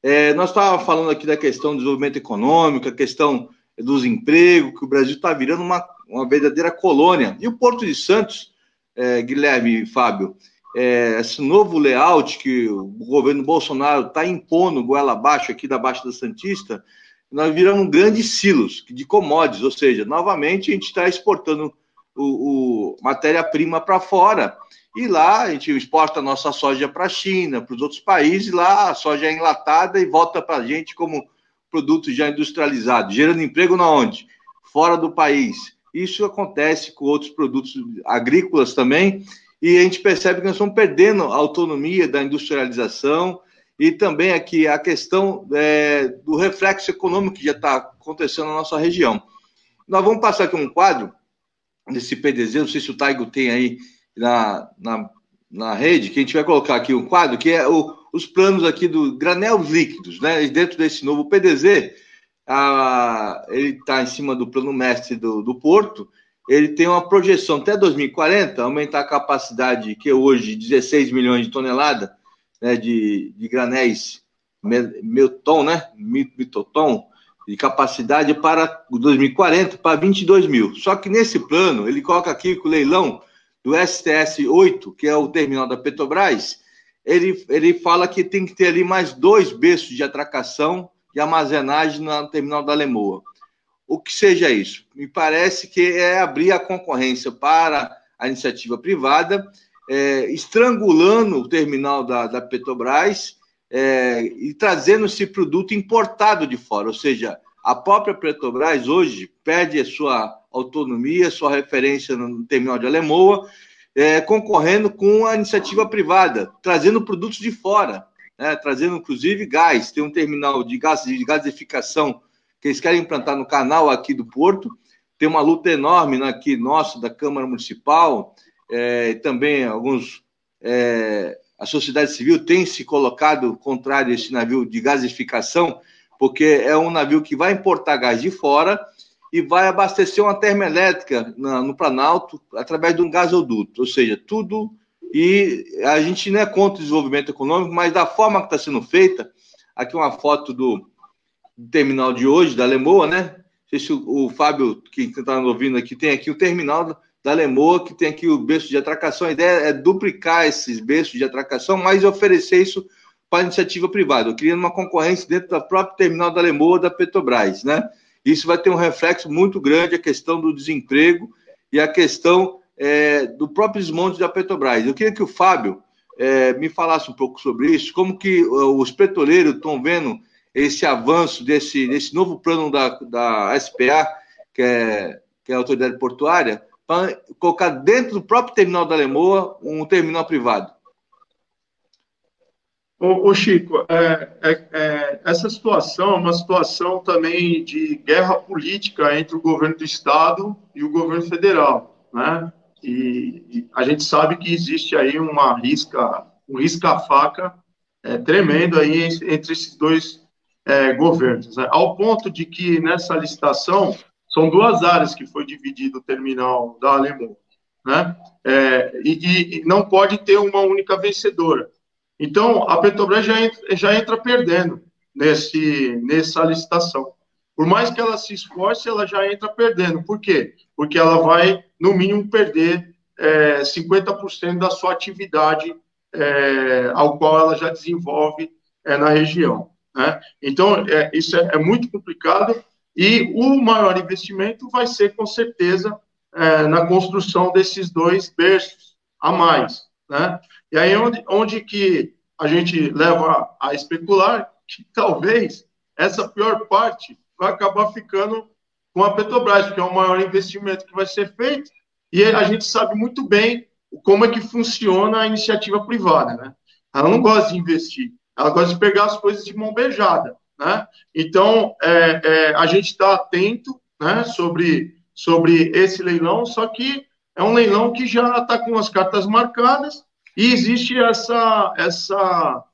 Speaker 1: É, nós estávamos falando aqui da questão do desenvolvimento econômico, a questão dos empregos, que o Brasil está virando uma, uma verdadeira colônia. E o Porto de Santos, é, Guilherme e Fábio, é, esse novo layout que o governo Bolsonaro está impondo goela abaixo aqui da Baixa da Santista, nós viramos grandes silos de commodities, ou seja, novamente a gente está exportando o, o matéria-prima para fora e lá a gente exporta a nossa soja para a China, para os outros países, lá a soja é enlatada e volta para a gente como produto já industrializado, gerando emprego na onde? Fora do país. Isso acontece com outros produtos agrícolas também, e a gente percebe que nós estamos perdendo a autonomia da industrialização e também aqui a questão é, do reflexo econômico que já está acontecendo na nossa região. Nós vamos passar aqui um quadro desse PDZ, não sei se o Taigo tem aí na, na, na rede, que a gente vai colocar aqui um quadro, que é o, os planos aqui do granel líquidos, né? E dentro desse novo PDZ, a, ele está em cima do plano mestre do, do Porto, ele tem uma projeção até 2040, aumentar a capacidade, que é hoje 16 milhões de toneladas né, de, de granéis Milton, né, Mitoton, de capacidade para 2040 para 22 mil. Só que nesse plano, ele coloca aqui que o leilão do STS 8, que é o terminal da Petrobras, ele, ele fala que tem que ter ali mais dois berços de atracação e armazenagem no terminal da Lemoa. O que seja isso? Me parece que é abrir a concorrência para a iniciativa privada, é, estrangulando o terminal da, da Petrobras é, e trazendo esse produto importado de fora. Ou seja, a própria Petrobras hoje perde a sua autonomia, sua referência no terminal de Alemoa, é, concorrendo com a iniciativa privada, trazendo produtos de fora, né, trazendo inclusive gás. Tem um terminal de, gás, de gasificação que eles querem implantar no canal aqui do Porto. Tem uma luta enorme né, aqui nossa, da Câmara Municipal, é, também alguns. É, a sociedade civil tem se colocado contrário a esse navio de gasificação, porque é um navio que vai importar gás de fora e vai abastecer uma termoelétrica no Planalto através de um gasoduto, ou seja, tudo. E a gente não é contra o desenvolvimento econômico, mas da forma que está sendo feita, aqui uma foto do, terminal de hoje, da Lemoa, né? Não sei se o, o Fábio, que está ouvindo aqui, tem aqui o terminal da Lemoa, que tem aqui o berço de atracação. A ideia é duplicar esses berços de atracação, mas oferecer isso para iniciativa privada, criando uma concorrência dentro da própria terminal da Lemoa da Petrobras, né? Isso vai ter um reflexo muito grande, a questão do desemprego e a questão é, do próprio desmonte da Petrobras. Eu queria que o Fábio é, me falasse um pouco sobre isso, como que uh, os petroleiros estão vendo esse avanço desse, desse novo plano da, da SPA, que é, que é a autoridade portuária, para colocar dentro do próprio terminal da Lemoa um terminal privado.
Speaker 3: Ô, ô Chico, é, é, é, essa situação é uma situação também de guerra política entre o governo do estado e o governo federal, né? E, e a gente sabe que existe aí uma risca, um risca-faca é, tremendo aí entre esses dois é, governos, né? ao ponto de que nessa licitação são duas áreas que foi dividido o terminal da Alemão, né? É, e, e, não pode ter uma única vencedora. Então, a Petrobras já entra, já entra perdendo nesse, nessa licitação. Por mais que ela se esforce, ela já entra perdendo. Por quê? Porque ela vai, no mínimo, perder é, 50% da sua atividade é, ao qual ela já desenvolve é, na região. Né? Então, é, isso é, é muito complicado e o maior investimento vai ser, com certeza, é, na construção desses dois berços a mais. Né? E aí onde, onde que a gente leva a especular que talvez essa pior parte vai acabar ficando com a Petrobras, que é o maior investimento que vai ser feito, e a gente sabe muito bem como é que funciona a iniciativa privada, né? Ela não gosta de investir, ela gosta de pegar as coisas de mão beijada. Né? Então, é, é, a gente está atento né, sobre, sobre esse leilão, só que é um leilão que já está com as cartas marcadas e existe essa, essa,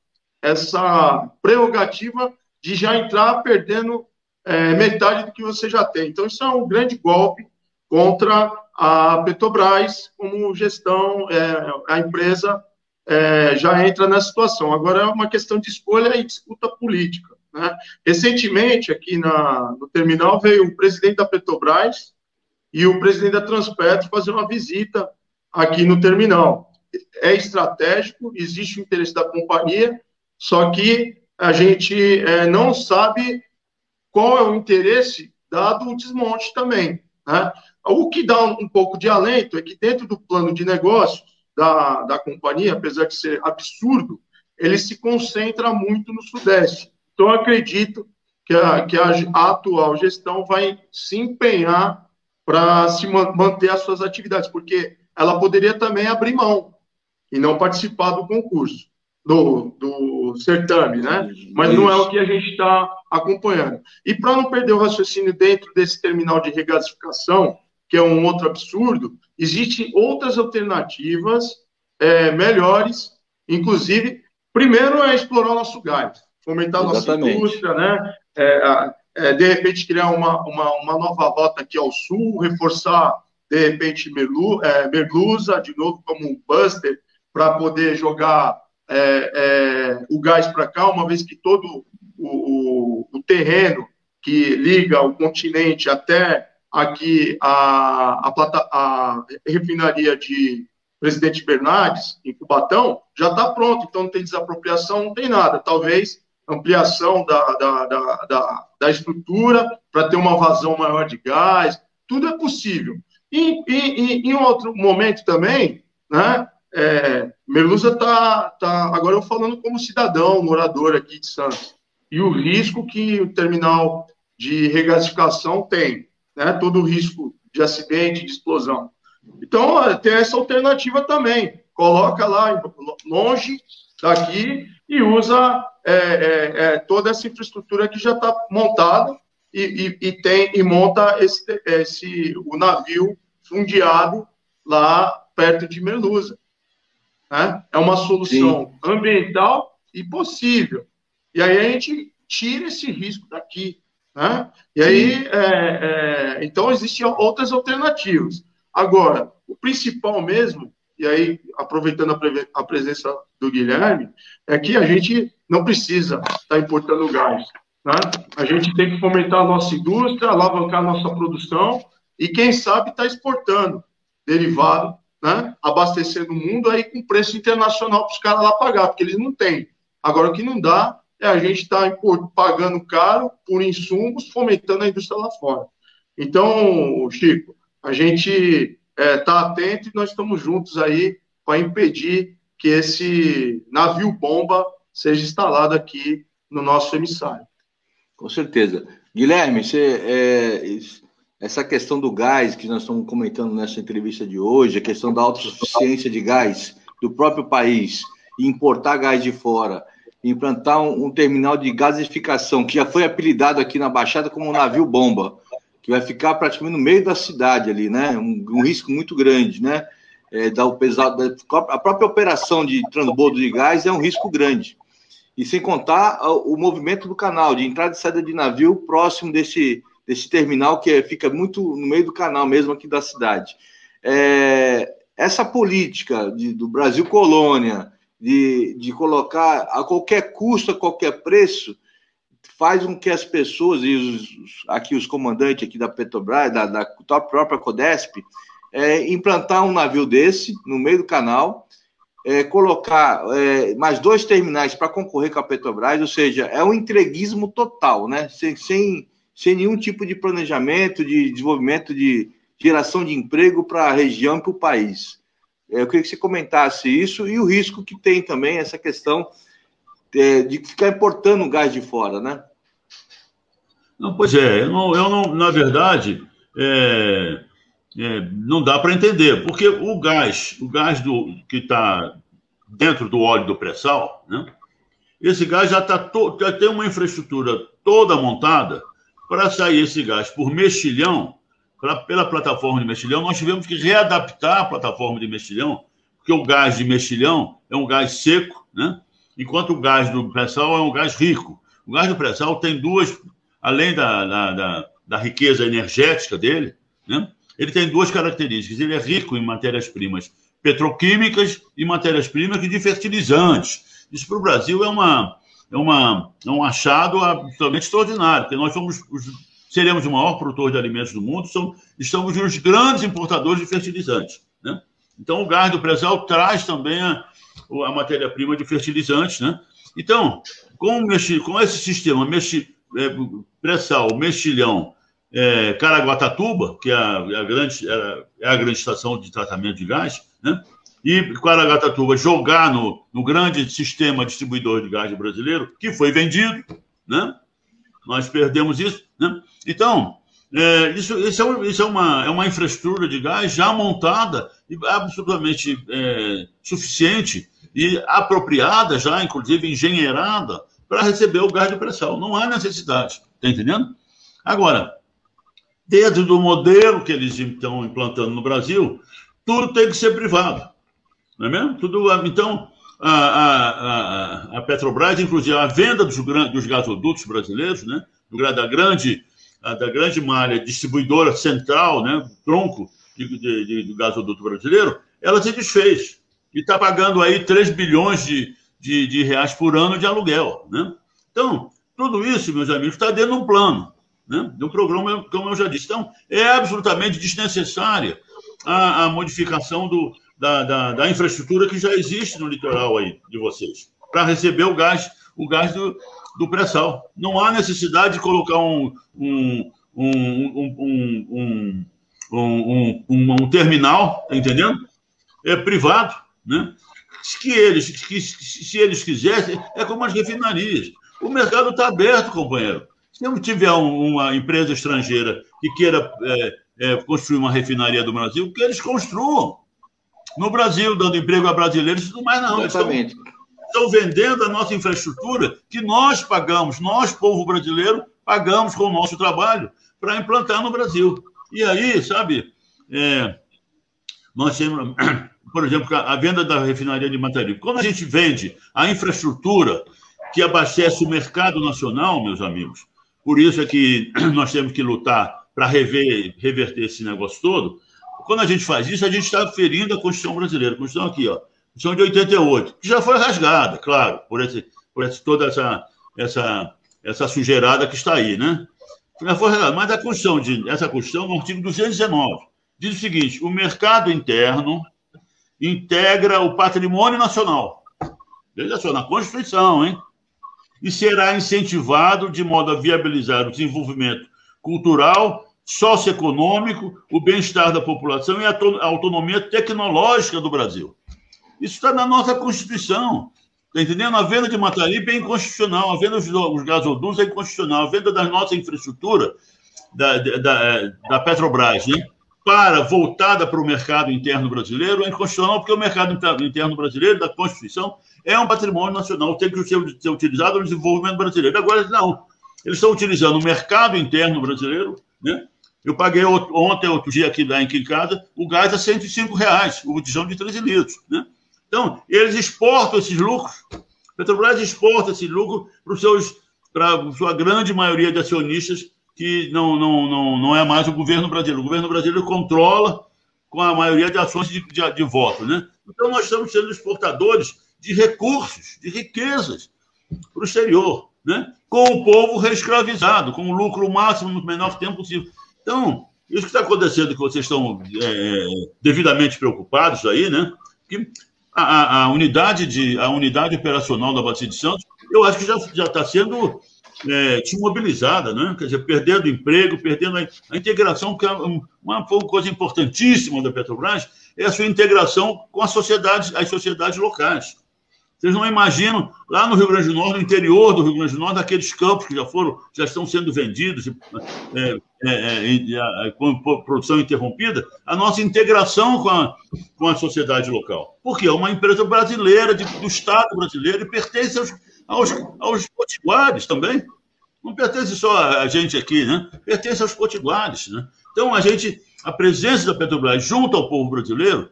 Speaker 3: essa prerrogativa de já entrar perdendo é, metade do que você já tem. Então, isso é um grande golpe contra a Petrobras como gestão, é, a empresa é, já entra nessa situação. Agora é uma questão de escolha e disputa política. Né? Recentemente, aqui na, no terminal, veio o presidente da Petrobras e o presidente da Transpetro fazer uma visita aqui no terminal. É estratégico, existe o interesse da companhia, só que a gente é, não sabe qual é o interesse dado o desmonte também. Né? O que dá um, pouco de alento é que dentro do plano de negócios da, da companhia, apesar de ser absurdo, ele se concentra muito no Sudeste. Então, acredito que a, que a atual gestão vai se empenhar para se manter as suas atividades, porque ela poderia também abrir mão e não participar do concurso, do, do certame, né? Mas não é o que a gente está acompanhando. E para não perder o raciocínio dentro desse terminal de regasificação, que é um outro absurdo, existem outras alternativas é, melhores, inclusive, primeiro é explorar o nosso gás, fomentar a nossa indústria, né? É, é, de repente criar uma, uma, uma nova rota aqui ao sul, reforçar, de repente, Merlu, é, Merluza, de novo, como um buster, para poder jogar é, é, o gás para cá, uma vez que todo o, o, o, terreno que liga o continente até aqui a, a, a refinaria de Presidente Bernardes, em Cubatão, já está pronto, então não tem desapropriação, não tem nada. Talvez ampliação da, da, da, da, da estrutura para ter uma vazão maior de gás, tudo é possível. E, e, e em outro momento também, né, é, Merluza está, tá, agora eu falando como cidadão, morador aqui de Santos, e o risco que o terminal de regasificação tem, né, todo o risco de acidente, de explosão. Então, tem essa alternativa também, coloca lá longe daqui e usa é, é, é, toda essa infraestrutura que já está montada e, e, e, tem e monta esse, esse o navio fundiado lá perto de Melusa. Né? É uma solução Sim. ambiental e possível. E aí a gente tira esse risco daqui. Né? E aí, é, é, então, existem outras alternativas. Agora, o principal mesmo, e aí, aproveitando a, a presença do Guilherme, é que a gente não precisa estar importando gás. Né? A gente tem que fomentar a nossa indústria, alavancar a nossa produção e, quem sabe, estar tá exportando derivado, né? abastecendo o mundo aí com preço internacional para os caras lá pagar, porque eles não têm. Agora, o que não dá é a gente estar tá pagando caro por insumos, fomentando a indústria lá fora. Então, Chico, a gente é, tá atento e nós estamos juntos aí para impedir que esse navio bomba seja instalado aqui no nosso emissário.
Speaker 1: Com certeza. Guilherme, você, é, essa questão do gás que nós estamos comentando nessa entrevista de hoje, a questão da autossuficiência de gás do próprio país, importar gás de fora, implantar um, um, terminal de gasificação, que já foi apelidado aqui na Baixada como um navio bomba, que vai ficar praticamente no meio da cidade ali, né? Um, um risco muito grande, né? é, da, a própria operação de transbordo de gás é um risco grande. E sem contar o movimento do canal, de entrada e saída de navio próximo desse, desse terminal que é, fica muito no meio do canal mesmo aqui da cidade. É, essa política de, do Brasil colônia, de, de colocar a qualquer custo, a qualquer preço, faz com que as pessoas, e os, aqui os comandantes aqui da Petrobras, da, da própria Codesp, é, implantar um navio desse no meio do canal, é, colocar é, mais dois terminais para concorrer com a Petrobras, ou seja, é um entreguismo total, né? Sem, sem, sem nenhum tipo de planejamento, de desenvolvimento de geração de emprego para a região e para o país. É, eu queria que você comentasse isso e o risco que tem também essa questão é, de ficar importando gás de fora, né?
Speaker 2: Não, pois é, eu não, eu não na verdade, é, é, não dá para entender, porque o gás, o gás do, que está dentro do óleo do pré-sal, né, esse gás já, tá to, já tem uma infraestrutura toda montada para sair esse gás por mexilhão, pra, pela plataforma de mexilhão. Nós tivemos que readaptar a plataforma de mexilhão, porque o gás de mexilhão é um gás seco, né, enquanto o gás do pré-sal é um gás rico. O gás do pré-sal tem duas, além da, da, da, da riqueza energética dele, né, ele tem duas características. Ele é rico em matérias-primas petroquímicas e matérias-primas de fertilizantes. Isso para o Brasil é, uma, é, uma, é um achado absolutamente extraordinário, porque nós somos os, seremos o maior produtor de alimentos do mundo, são, estamos os grandes importadores de fertilizantes. Né? Então, o gás do pré-sal traz também a, a matéria-prima de fertilizantes. Né? Então, com, com esse sistema mexi, é, pré-sal, mexilhão é, Caraguatatuba, que é a, é a grande, é, é a grande estação de tratamento de gás, né? e Caraguatatuba jogar no, no grande sistema distribuidor de gás brasileiro, que foi vendido, né? nós perdemos isso. Né? Então, É, isso isso, é, isso é, uma, é uma infraestrutura de gás já montada e absolutamente é, suficiente e apropriada já, inclusive engenheirada, para receber o gás de pressão. Não há necessidade, está entendendo? Agora, dentro do modelo que eles estão implantando no Brasil, tudo tem que ser privado. Não é mesmo? Tudo, então, a, a, a Petrobras, inclusive a venda dos, dos gasodutos brasileiros, né? da grande, da grande malha distribuidora central, né? tronco de, de, de, do gasoduto brasileiro, ela se desfez. E está pagando aí 3 bilhões de, de, de, reais por ano de aluguel. Né? Então, tudo isso, meus amigos, está dentro de um plano, né? de um programa, como eu já disse. Então, é absolutamente desnecessária a, a modificação do, da, da, da, infraestrutura que já existe no litoral aí de vocês, para receber o gás, o gás do, do pré-sal. Não há necessidade de colocar um, um, um, um, um terminal, tá entendendo? É privado, né? Que eles, que, se eles quisessem, é como as refinarias. O mercado está aberto, companheiro. Se não tiver uma empresa estrangeira que queira é, é, construir uma refinaria do Brasil, que eles construam. No Brasil, dando emprego a brasileiros e mais, não. Exatamente. Estão vendendo a nossa infraestrutura que nós pagamos, nós, povo brasileiro, pagamos com o nosso trabalho para implantar no Brasil. E aí, sabe, é, nós temos, por exemplo, a venda da refinaria de Mataripe. Quando a gente vende a infraestrutura que abastece o mercado nacional, meus amigos, por isso é que nós temos que lutar para rever, reverter esse negócio todo, quando a gente faz isso, a gente está ferindo a Constituição brasileira. A Constituição aqui, ó, Constituição de 88, que já foi rasgada, claro, por, esse, por esse, toda essa, essa, essa sujeirada que está aí, né? Já foi rasgada. Mas a Constituição, de, essa Constituição, no artigo 219, diz o seguinte: o mercado interno integra o patrimônio nacional. Veja só, na Constituição, hein? E será incentivado de modo a viabilizar o desenvolvimento cultural, socioeconômico, o bem-estar da população e a autonomia tecnológica do Brasil. Isso está na nossa Constituição. Está entendendo? A venda de Mataripe é inconstitucional, a venda dos gasodutos é inconstitucional, a venda da nossa infraestrutura da, da, da Petrobras, né? para voltada para o mercado interno brasileiro é inconstitucional, porque o mercado interno brasileiro, da Constituição, é um patrimônio nacional, tem que ser, utilizado no desenvolvimento brasileiro. Agora, não. Eles estão utilizando o mercado interno brasileiro, né? Eu paguei ontem, outro dia aqui, aqui em casa, o gás a 105 reais, o botijão de 13 litros, né? Então, eles exportam esses lucros, Petrobras exporta esse lucro para os seus, para a sua grande maioria de acionistas, que não, não, não, não é mais o governo brasileiro. O governo brasileiro controla com a maioria de ações de, de, de voto, né? Então, nós estamos sendo exportadores de recursos, de riquezas para o exterior né? com o povo reescravizado, com o lucro máximo no menor tempo possível. Então, isso que está acontecendo, que vocês estão é, devidamente preocupados aí, né? Que a, a, unidade de, a unidade operacional da Bacia de Santos, eu acho que já está sendo é, desmobilizada, né? Quer dizer, perdendo emprego, perdendo a, a integração, que é uma, coisa importantíssima da Petrobras, é a sua integração com a sociedade, as sociedades locais. Vocês não imaginam, lá no Rio Grande do Norte, no interior do Rio Grande do Norte, aqueles campos que já foram, já estão sendo vendidos, é, é, é, com produção interrompida, a nossa integração com a, com a sociedade local. Porque é uma empresa brasileira, de, do Estado brasileiro, e pertence aos, aos, aos potiguares também. Não pertence só a gente aqui, né? Pertence aos potiguares, né? Então, a gente, a presença da Petrobras junto ao povo brasileiro,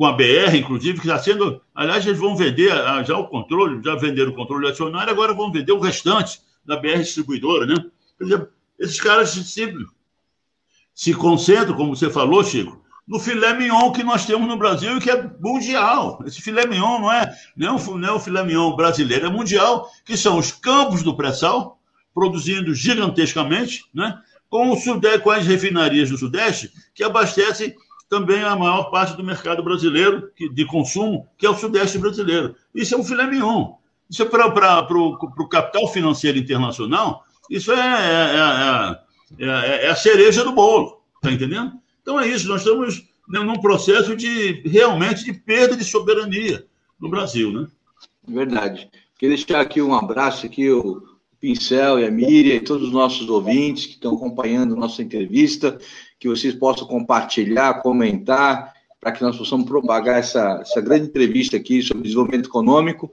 Speaker 2: com a BR, inclusive, que está sendo. Aliás, eles vão vender já o controle, já venderam o controle acionário, agora vão vender o restante da BR distribuidora, né? Quer dizer, esses caras se, se concentram, como você falou, Chico, no filé mignon que nós temos no Brasil e que é mundial. Esse filé mignon não é, não é, não é o filé mignon brasileiro, é mundial, que são os campos do pré-sal, produzindo gigantescamente, né? com, o sudeste, com as refinarias do Sudeste, que abastecem também a maior parte do mercado brasileiro de consumo, que é o Sudeste brasileiro. Isso é um filé mignon. Isso é para o capital financeiro internacional, isso é, é, é, é, a cereja do bolo, está entendendo? Então é isso, nós estamos num processo de realmente de perda de soberania no Brasil, né?
Speaker 1: Verdade. Queria deixar aqui um abraço aqui, o Pincel e a Miriam e todos os nossos ouvintes que estão acompanhando nossa entrevista, que vocês possam compartilhar, comentar, para que nós possamos propagar essa, essa grande entrevista aqui sobre desenvolvimento econômico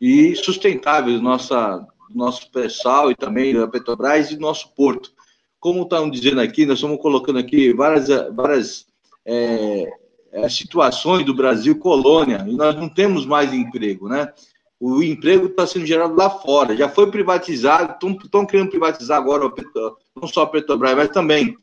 Speaker 1: e sustentável do nossa, nosso pessoal e também da Petrobras e do nosso porto. Como estão dizendo aqui, nós estamos colocando aqui várias, várias é, é, situações do Brasil colônia e nós não temos mais emprego, né? O emprego está sendo gerado lá fora, já foi privatizado, estão querendo privatizar agora não só a Petrobras, mas também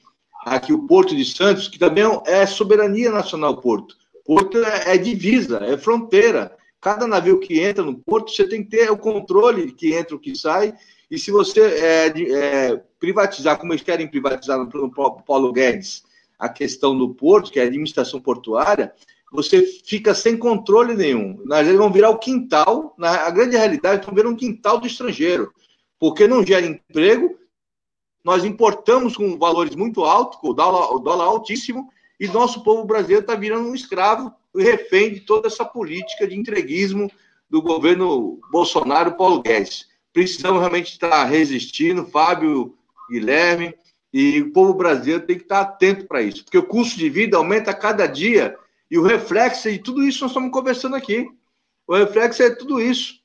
Speaker 1: aqui o Porto de Santos, que também é soberania nacional Porto. Porto é, é divisa, é fronteira. Cada navio que entra no porto, você tem que ter o controle que entra, o que sai. E se você é, é, privatizar, como eles querem privatizar no, no Paulo Guedes, a questão do porto, que é a administração portuária, você fica sem controle nenhum. Nós vão virar o quintal, na a grande realidade, estão virando um quintal do estrangeiro, porque não gera emprego, nós importamos com valores muito altos, com o dólar, o dólar altíssimo, e nosso povo brasileiro está virando um escravo refém de toda essa política de entreguismo do governo Bolsonaro Paulo Guedes. Precisamos realmente estar resistindo, Fábio, Guilherme, e o povo brasileiro tem que estar atento para isso, porque o custo de vida aumenta a cada dia e o reflexo de tudo isso nós estamos conversando aqui. O reflexo é tudo isso.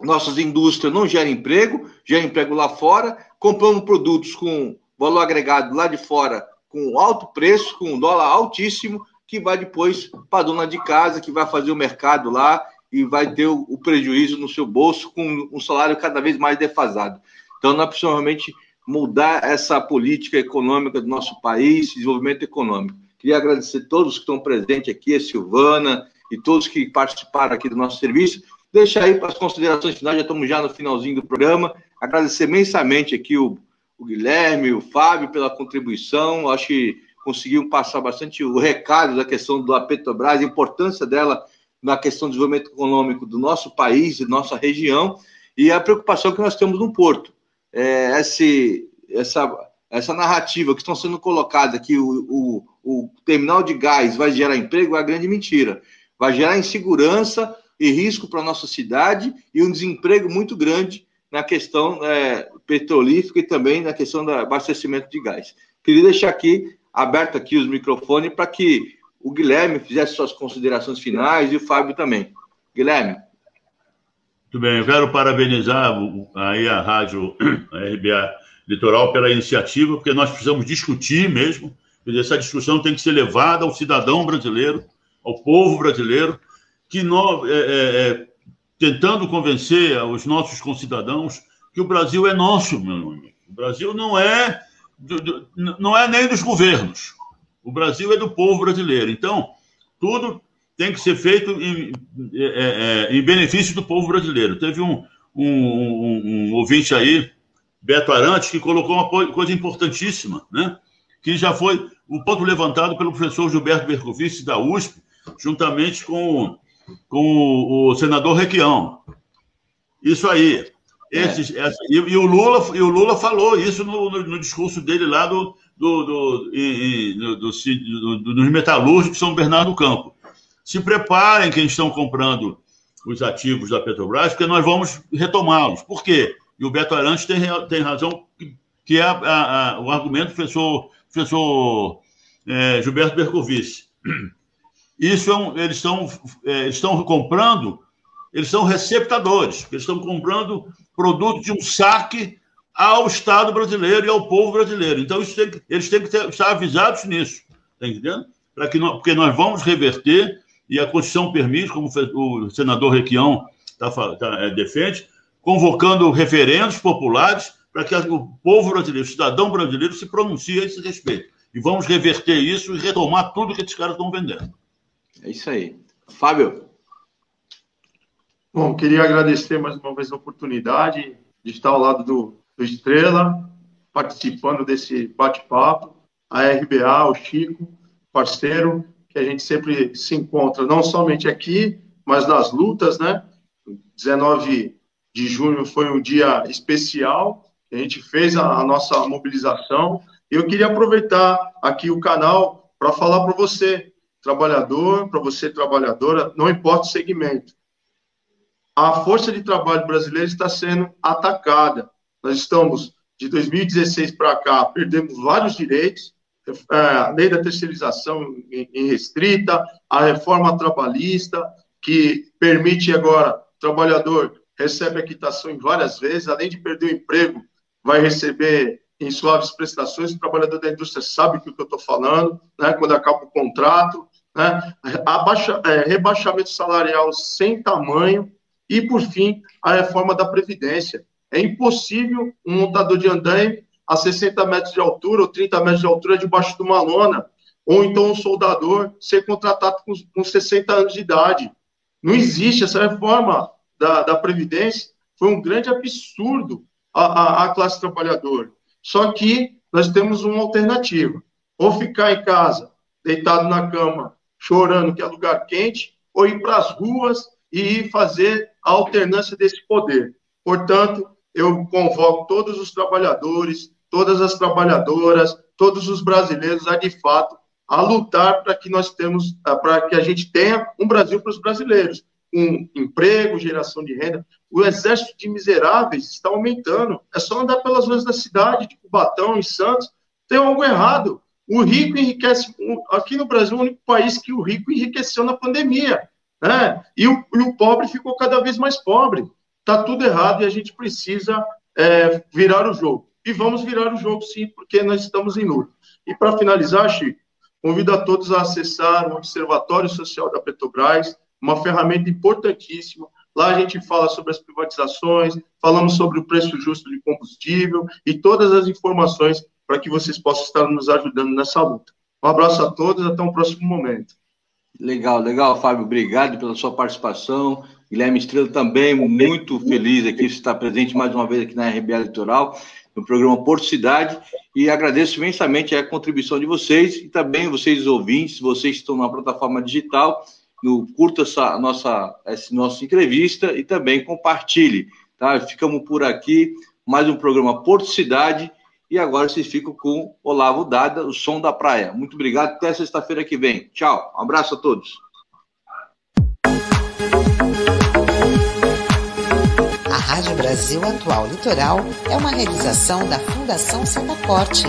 Speaker 1: Nossas indústrias não geram emprego, geram emprego lá fora, compramos produtos com valor agregado lá de fora com alto preço, com um dólar altíssimo, que vai depois para a dona de casa, que vai fazer o mercado lá e vai ter o, o, prejuízo no seu bolso com um salário cada vez mais defasado. Então, nós precisamos realmente mudar essa política econômica do nosso país, desenvolvimento econômico. Queria agradecer a todos que estão presentes aqui, a Silvana e todos que participaram aqui do nosso serviço. Deixa aí para as considerações finais, já estamos já no finalzinho do programa. Agradecer imensamente aqui o, o Guilherme, o Fábio pela contribuição. Acho que conseguiu passar bastante o recado da questão da Petrobras, a importância dela na questão do desenvolvimento econômico do nosso país, e nossa região, e a preocupação que nós temos no Porto. É, esse, essa, essa narrativa que estão sendo colocada que o, o, o terminal de gás vai gerar emprego é a grande mentira. Vai gerar insegurança e risco para a nossa cidade e um desemprego muito grande na questão é, petrolífica e também na questão do abastecimento de gás. Queria deixar aqui aberto aqui os microfones para que o Guilherme fizesse suas considerações finais e o Fábio também. Guilherme.
Speaker 2: Muito bem, eu quero parabenizar aí a rádio a RBA Litoral pela iniciativa, porque nós precisamos discutir mesmo, essa discussão tem que ser levada ao cidadão brasileiro, ao povo brasileiro, que nós, é, é, é, tentando convencer os nossos concidadãos que o Brasil é nosso, meu amigo. O Brasil não é não é nem dos governos. O Brasil é do povo brasileiro. Então, tudo tem que ser feito em, é, é, é em benefício do povo brasileiro. Teve um, um, um, um, ouvinte aí, Beto Arantes, que colocou uma coisa importantíssima, né? que já foi o ponto levantado pelo professor Gilberto Bercovici, da USP, juntamente com, com o, senador Requião. Isso aí. Esses, é. essa, e, e, o Lula, e o Lula falou isso no, no, no discurso dele lá do, do, do, do, do, do, dos metalúrgicos de São Bernardo do Campo. Se preparem quem estão comprando os ativos da Petrobras, porque nós vamos retomá-los. Por quê? E o Beto Arantes tem, tem razão, que é a, a, a, o argumento do professor, professor é, Gilberto Bercovici. Isso é um, eles, estão, é, estão comprando, eles são receptadores, eles estão comprando produto de um saque ao Estado brasileiro e ao povo brasileiro. Então, tem, eles têm que ter, estar avisados nisso, está entendendo? Para que nós, porque nós vamos reverter, e a Constituição permite, como o senador Requião tá, tá, é, defende, convocando referendos populares para que o povo brasileiro, o cidadão brasileiro, se pronuncie a esse respeito. E vamos reverter isso e retomar tudo que esses caras estão vendendo.
Speaker 1: É isso aí. Fábio.
Speaker 3: Bom, queria agradecer mais uma vez a oportunidade de estar ao lado do, do Estrela, participando desse bate-papo, a RBA, o Chico, parceiro, que a gente sempre se encontra, não somente aqui, mas nas lutas, né? 19 de junho foi um dia especial, a gente fez a, a nossa mobilização. Eu queria aproveitar aqui o canal para falar para você, trabalhador, para você, trabalhadora, não importa o segmento a força de trabalho brasileira está sendo atacada. nós estamos de 2016 para cá, perdemos vários direitos, é, a lei da terceirização em restrita, a reforma trabalhista, que permite agora, o trabalhador recebe a quitação em várias vezes, além de perder o emprego, vai receber em suaves prestações, o trabalhador da indústria sabe o que eu estou falando, né, quando acaba o contrato, né, abaixa, é, rebaixamento salarial sem tamanho, e, por fim, a reforma da Previdência. É impossível um montador de andaime a 60 metros de altura ou 30 metros de altura debaixo de uma lona, ou então um soldador ser contratado com, com 60 anos de idade. Não existe essa reforma da, da Previdência, foi um grande absurdo à, à classe trabalhadora. Só que nós temos uma alternativa: ou ficar em casa, deitado na cama, chorando que é lugar quente, ou ir para as ruas e fazer a alternância desse poder. Portanto, eu convoco todos os trabalhadores, todas as trabalhadoras, todos os brasileiros a de fato a lutar para que nós temos, para que a gente tenha um Brasil para os brasileiros, com emprego, geração de renda. O exército de miseráveis está aumentando. É só andar pelas ruas da cidade, de Cubatão, em Santos, tem algo errado. O rico enriquece. Aqui no Brasil, o único país que o rico enriqueceu na pandemia. Né? E, o, e o pobre ficou cada vez mais pobre. Está tudo errado e a gente precisa é, virar o jogo. E vamos virar o jogo, sim, porque nós estamos em luta. E para finalizar, Chico, convido a todos a acessar o Observatório Social da Petrobras, uma ferramenta importantíssima. Lá a gente fala sobre as privatizações, falamos sobre o preço justo de combustível e todas as informações para que vocês possam estar nos ajudando nessa luta. Um abraço a todos, até um próximo momento.
Speaker 1: Legal, legal, Fábio. Obrigado pela sua participação. Guilherme Estrela também muito feliz aqui estar presente mais uma vez aqui na RBA Litoral, no programa Porto Cidade, e agradeço imensamente a contribuição de vocês e também vocês ouvintes, vocês que estão na plataforma digital, no, curta essa nossa, essa nossa entrevista e também compartilhe. Tá? Ficamos por aqui, mais um programa Porto Cidade, e agora vocês ficam com Olavo Dada, o som da praia. Muito obrigado, até sexta-feira que vem. Tchau, um abraço a todos.
Speaker 5: A Rádio Brasil Atual Litoral é uma realização da Fundação Setaporte,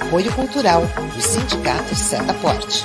Speaker 5: apoio cultural do Sindicato Setaporte.